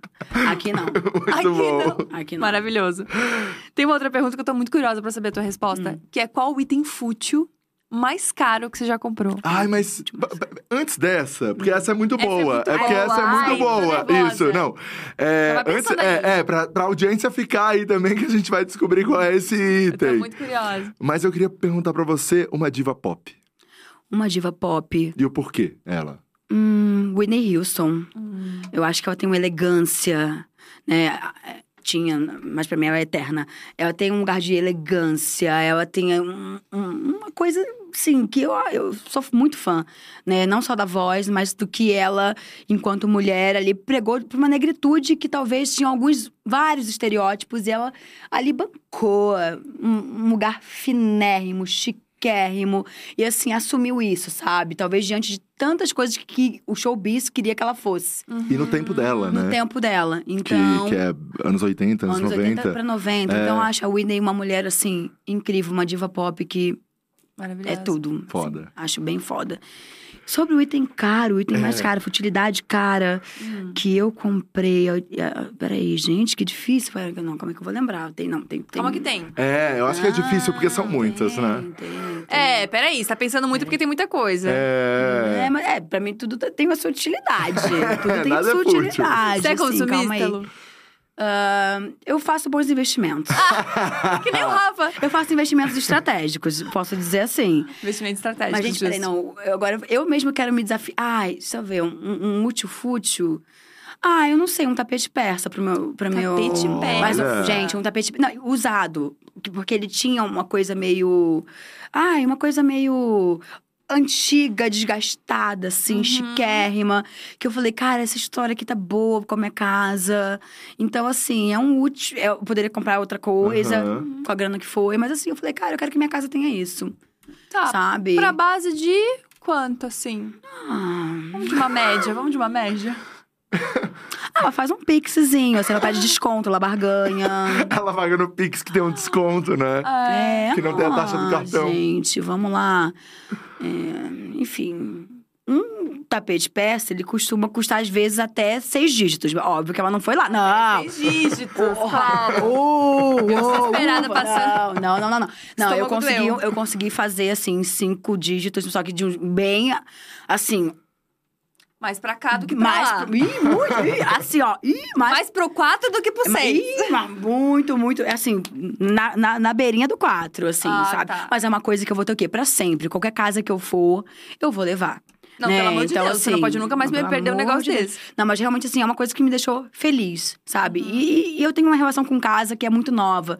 Aqui não. Muito Aqui bom. não. Aqui não. Maravilhoso. Tem uma outra pergunta que eu tô muito curiosa pra saber a tua resposta. Hum. Que é qual o item fútil mais caro que você já comprou? Ai, mas antes dessa, porque essa é muito Essa é boa. muito porque boa. essa é muito Ai, boa. Isso, não. É, antes, é, é pra, pra audiência ficar aí também, que a gente vai descobrir qual é esse Eu tô item. muito curiosa. Mas eu queria perguntar pra você uma diva pop. Uma diva pop. E o porquê, ela? Hum, Whitney Houston. Eu acho que ela tem uma elegância, né? Tinha, mas pra mim ela é eterna. Ela tem um lugar de elegância, ela tem um- um- uma coisa, sim, que eu, eu sou muito fã, né? Não só da voz, mas do que ela, enquanto mulher, ali pregou pra uma negritude que talvez tinha alguns, vários estereótipos, e ela ali bancou um, um lugar finérrimo, chiquérrimo, e assim, assumiu isso, sabe? Talvez diante de tantas coisas que o showbiz queria que ela fosse. E no tempo dela, No né? tempo dela. Que, Então. que é anos 80, anos, anos 90. 80 pra 90. É. Então, eu acho a Whitney uma mulher, assim, incrível, uma diva pop que Maravilhosa. é tudo. Foda. assim, acho bem foda. Sobre o item caro, o item mais É. caro, futilidade cara, Hum. que eu comprei. eu- ah, Peraí, gente, que difícil. Não, como é que eu vou lembrar? Tem, não, tem. tem... Calma que tem. É, eu acho que é difícil, porque são Ah, muitas, tem, né? Tem, tem. É, peraí, você tá pensando muito porque tem muita coisa. É. É, mas é, pra mim tudo tem uma sua utilidade. Tudo tem Nada é sua fútil. utilidade. Você é assim, calma consumista, aí. Lu? Ah, eu faço bons investimentos. Que nem o Rafa. Eu faço investimentos estratégicos, posso dizer assim. Investimento estratégico. Mas, gente, peraí, não. eu- agora, eu mesmo quero me desafiar. Ai, deixa eu ver, um, um útil fútil. Ah, eu não sei, um tapete persa pro meu. Pra meu... Tapete persa. Mas, Olha. gente, um tapete. Não, usado. que- Porque ele tinha uma coisa meio. Ai, uma coisa meio. Antiga, desgastada, assim, chiquérrima. Que eu falei, cara, essa história aqui tá boa com a minha casa. Então, assim, é um útil. Eu poderia comprar outra coisa, Aham. com a grana que foi. Mas, assim, eu falei, cara, eu quero que minha casa tenha isso. Tá. Sabe? Pra base de quanto, assim? Ah, Vamos de uma média, vamos de uma média. ela faz um pixzinho, assim, ela pede desconto, ela barganha. Ela paga no Pix que tem um desconto, né? É, Que não tem a taxa do ah, cartão. Gente, vamos lá. É, enfim, um tapete persa, ele costuma custar, às vezes, até seis dígitos. Óbvio que ela não foi lá. Não! Seis dígitos, claro. Oh, Eu estou oh, esperada ufa. passando. Não, não, não, não. Não, eu consegui, eu consegui fazer, assim, cinco dígitos, só que de um bem, assim, Mais pra cá do que pra mais... lá. Ih, muito, ih, assim, ó, ih, mais Mais pro 4 do que pro Mas- 6. Ih, muito, muito. é Assim, na, na, na beirinha do 4, assim, Ah, sabe? tá. Mas é uma coisa que eu vou ter o quê? Pra sempre. Qualquer casa que eu for, eu vou levar. Não, né? pelo amor de Então, Deus, você não assim, pode nunca mais me perder um negócio de desse. Não, mas realmente, assim, é uma coisa que me deixou feliz, sabe? Uhum. E, e eu tenho uma relação com casa que é muito nova.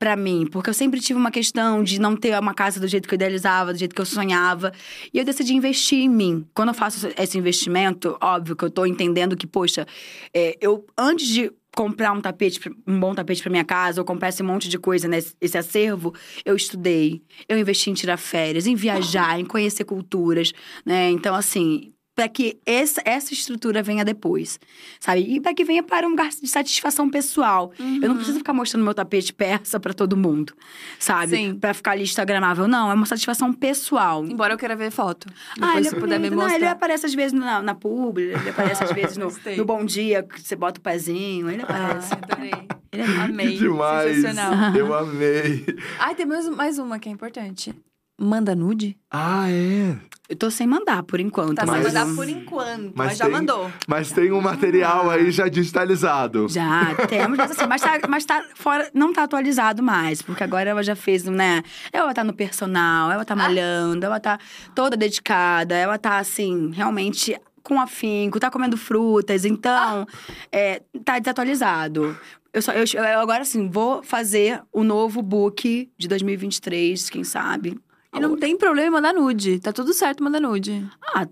Pra mim, porque eu sempre tive uma questão de não ter uma casa do jeito que eu idealizava, do jeito que eu sonhava. E eu decidi investir em mim. Quando eu faço esse investimento, óbvio que eu tô entendendo que, poxa, é, eu antes de comprar um tapete, um bom tapete para minha casa, ou comprar esse monte de coisa, né, esse acervo, eu estudei, eu investi em tirar férias, em viajar, em conhecer culturas, né? Então, assim, para que essa, essa estrutura venha depois, sabe? E para que venha para um lugar de satisfação pessoal. Uhum. Eu não preciso ficar mostrando meu tapete persa para todo mundo, sabe? Sim. Para ficar ali instagramável. Não, é uma satisfação pessoal. Embora eu queira ver foto. Depois, ah, se puder me mostrar. Não, ele aparece às vezes na, na publi, ele aparece às vezes no, no Bom Dia, que você bota o pezinho, ele aparece. Ah, adorei. Ele é amei. Que demais. Sensacional. Eu amei. Ai, tem mais, mais uma que é importante. Manda nude? Ah, é? Eu tô sem mandar por enquanto. Tá mas... sem mandar por enquanto, mas, mas já mandou. Mas tem um material ah. aí já digitalizado. Já, temos, assim, mas, tá, mas tá fora, não tá atualizado mais, porque agora ela já fez, né? Ela tá no personal, ela tá ah. malhando, ela tá toda dedicada, ela tá assim, realmente com afinco, tá comendo frutas, então ah. é, tá desatualizado. Eu, só, eu, eu agora, assim, vou fazer o novo book de 2023, quem sabe. E não tem problema mandar nude. Tá tudo certo mandar nude. Ah,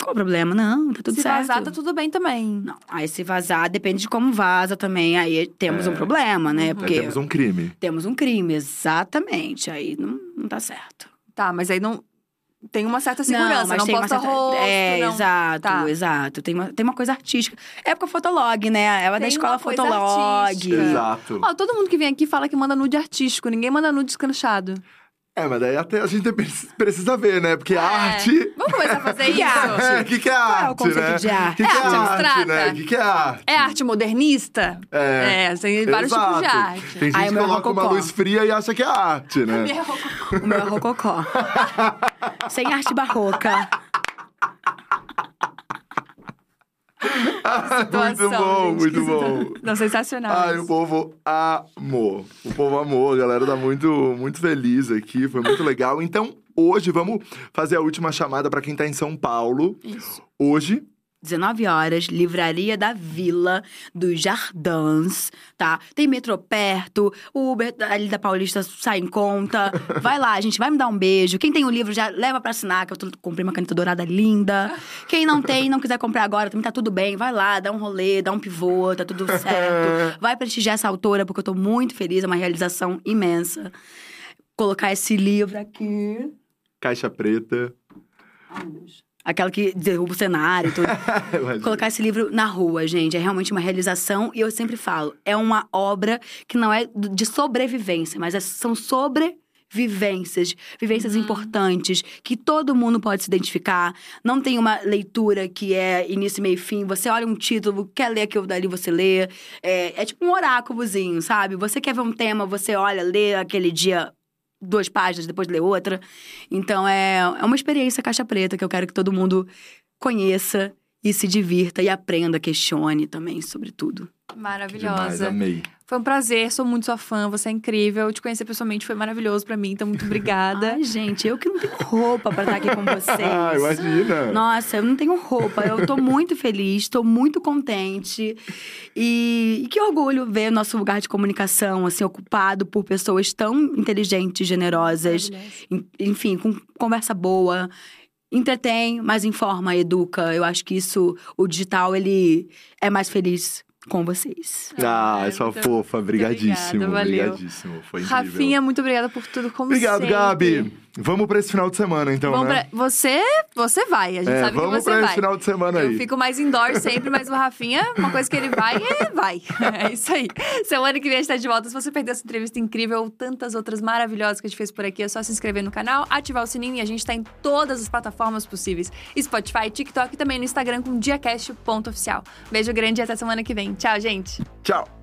qual o problema? Não, tá tudo se certo. Se vazar, tá tudo bem também. Não, aí se vazar, depende de como vaza também. Aí temos é. um problema, né? Uhum. Porque é, temos um crime. Temos um crime, exatamente. Aí não, não tá certo. Tá, mas aí não tem uma certa segurança, não, mas não tem uma certa... rosto, É, não... exato, tá. exato. Tem uma, tem uma coisa artística. Época Fotolog, né? Ela é da escola Fotolog. Exato. Ó, todo mundo que vem aqui fala que manda nude artístico, ninguém manda nude escrachado. É, mas daí até a gente precisa ver, né? Porque é. arte. Vamos começar a fazer isso. O que, que é arte? Qual é o conceito né? de arte? Que é, que arte abstrata? Né? O que, que é arte? É arte modernista? É. É, tem vários Exato. tipos de arte. Tem gente Ai, que coloca uma luz fria e acha que é arte, né? O meu é rococó. Sem arte barroca. muito bom, muito bom. Não, sensacional. Ai, o povo amou. O povo amou, a galera tá muito, muito feliz aqui, foi muito legal. Então, hoje vamos fazer a última chamada para quem tá em São Paulo. Isso. Hoje, 19 horas, Livraria da Vila dos Jardins, tá? Tem metrô perto, o Uber ali da Paulista sai em conta. Vai lá, gente, vai me dar um beijo. Quem tem o livro já leva pra assinar, que eu comprei uma caneta dourada linda. Quem não tem, não quiser comprar agora, também tá tudo bem. Vai lá, dá um rolê, dá um pivô, tá tudo certo. Vai prestigiar essa autora, porque eu tô muito feliz, é uma realização imensa. Colocar esse livro aqui. Caixa preta. Ai, Deus. Aquela que derruba o cenário e tudo. Colocar esse livro na rua, gente, é realmente uma realização. E eu sempre falo, é uma obra que não é de sobrevivência, mas é, são sobrevivências, vivências uhum. importantes, que todo mundo pode se identificar. Não tem uma leitura que é início, meio e fim. Você olha um título, quer ler aquilo dali, você lê. É, é tipo um oráculozinho, sabe? Você quer ver um tema, você olha, lê aquele dia duas páginas, depois ler outra. Então é, é uma experiência caixa preta que eu quero que todo mundo conheça e se divirta e aprenda, questione também sobre tudo. Maravilhosa. Demais, amei. Foi um prazer, sou muito sua fã, você é incrível. Te conhecer pessoalmente foi maravilhoso para mim, então muito obrigada. Ai, gente, eu que não tenho roupa para estar aqui com vocês. Ah, imagina. Nossa, eu não tenho roupa. Eu tô muito feliz, tô muito contente. E, e que orgulho ver o nosso lugar de comunicação, assim, ocupado por pessoas tão inteligentes, generosas. Enfim, com conversa boa entretém, mas informa, educa. Eu acho que isso, o digital, ele é mais feliz com vocês. Ah, é sua fofa, brigadíssimo. Obrigada, Brigadíssimo, foi incrível. Rafinha, muito obrigada por tudo, como Obrigado, sempre. Gabi. Vamos pra esse final de semana, então, vamos né? Pra... Você, você vai, a gente é, sabe que você vai. Vamos pra esse final de semana aí. Eu fico mais indoor sempre, mas o Rafinha, uma coisa que ele vai, é vai. É isso aí. Semana que vem a gente tá de volta. Se você perdeu essa entrevista incrível ou tantas outras maravilhosas que a gente fez por aqui, é só se inscrever no canal, ativar o sininho e a gente tá em todas as plataformas possíveis. Spotify, TikTok e também no Instagram com diacast.oficial. Beijo grande e até semana que vem. Tchau, gente. Tchau.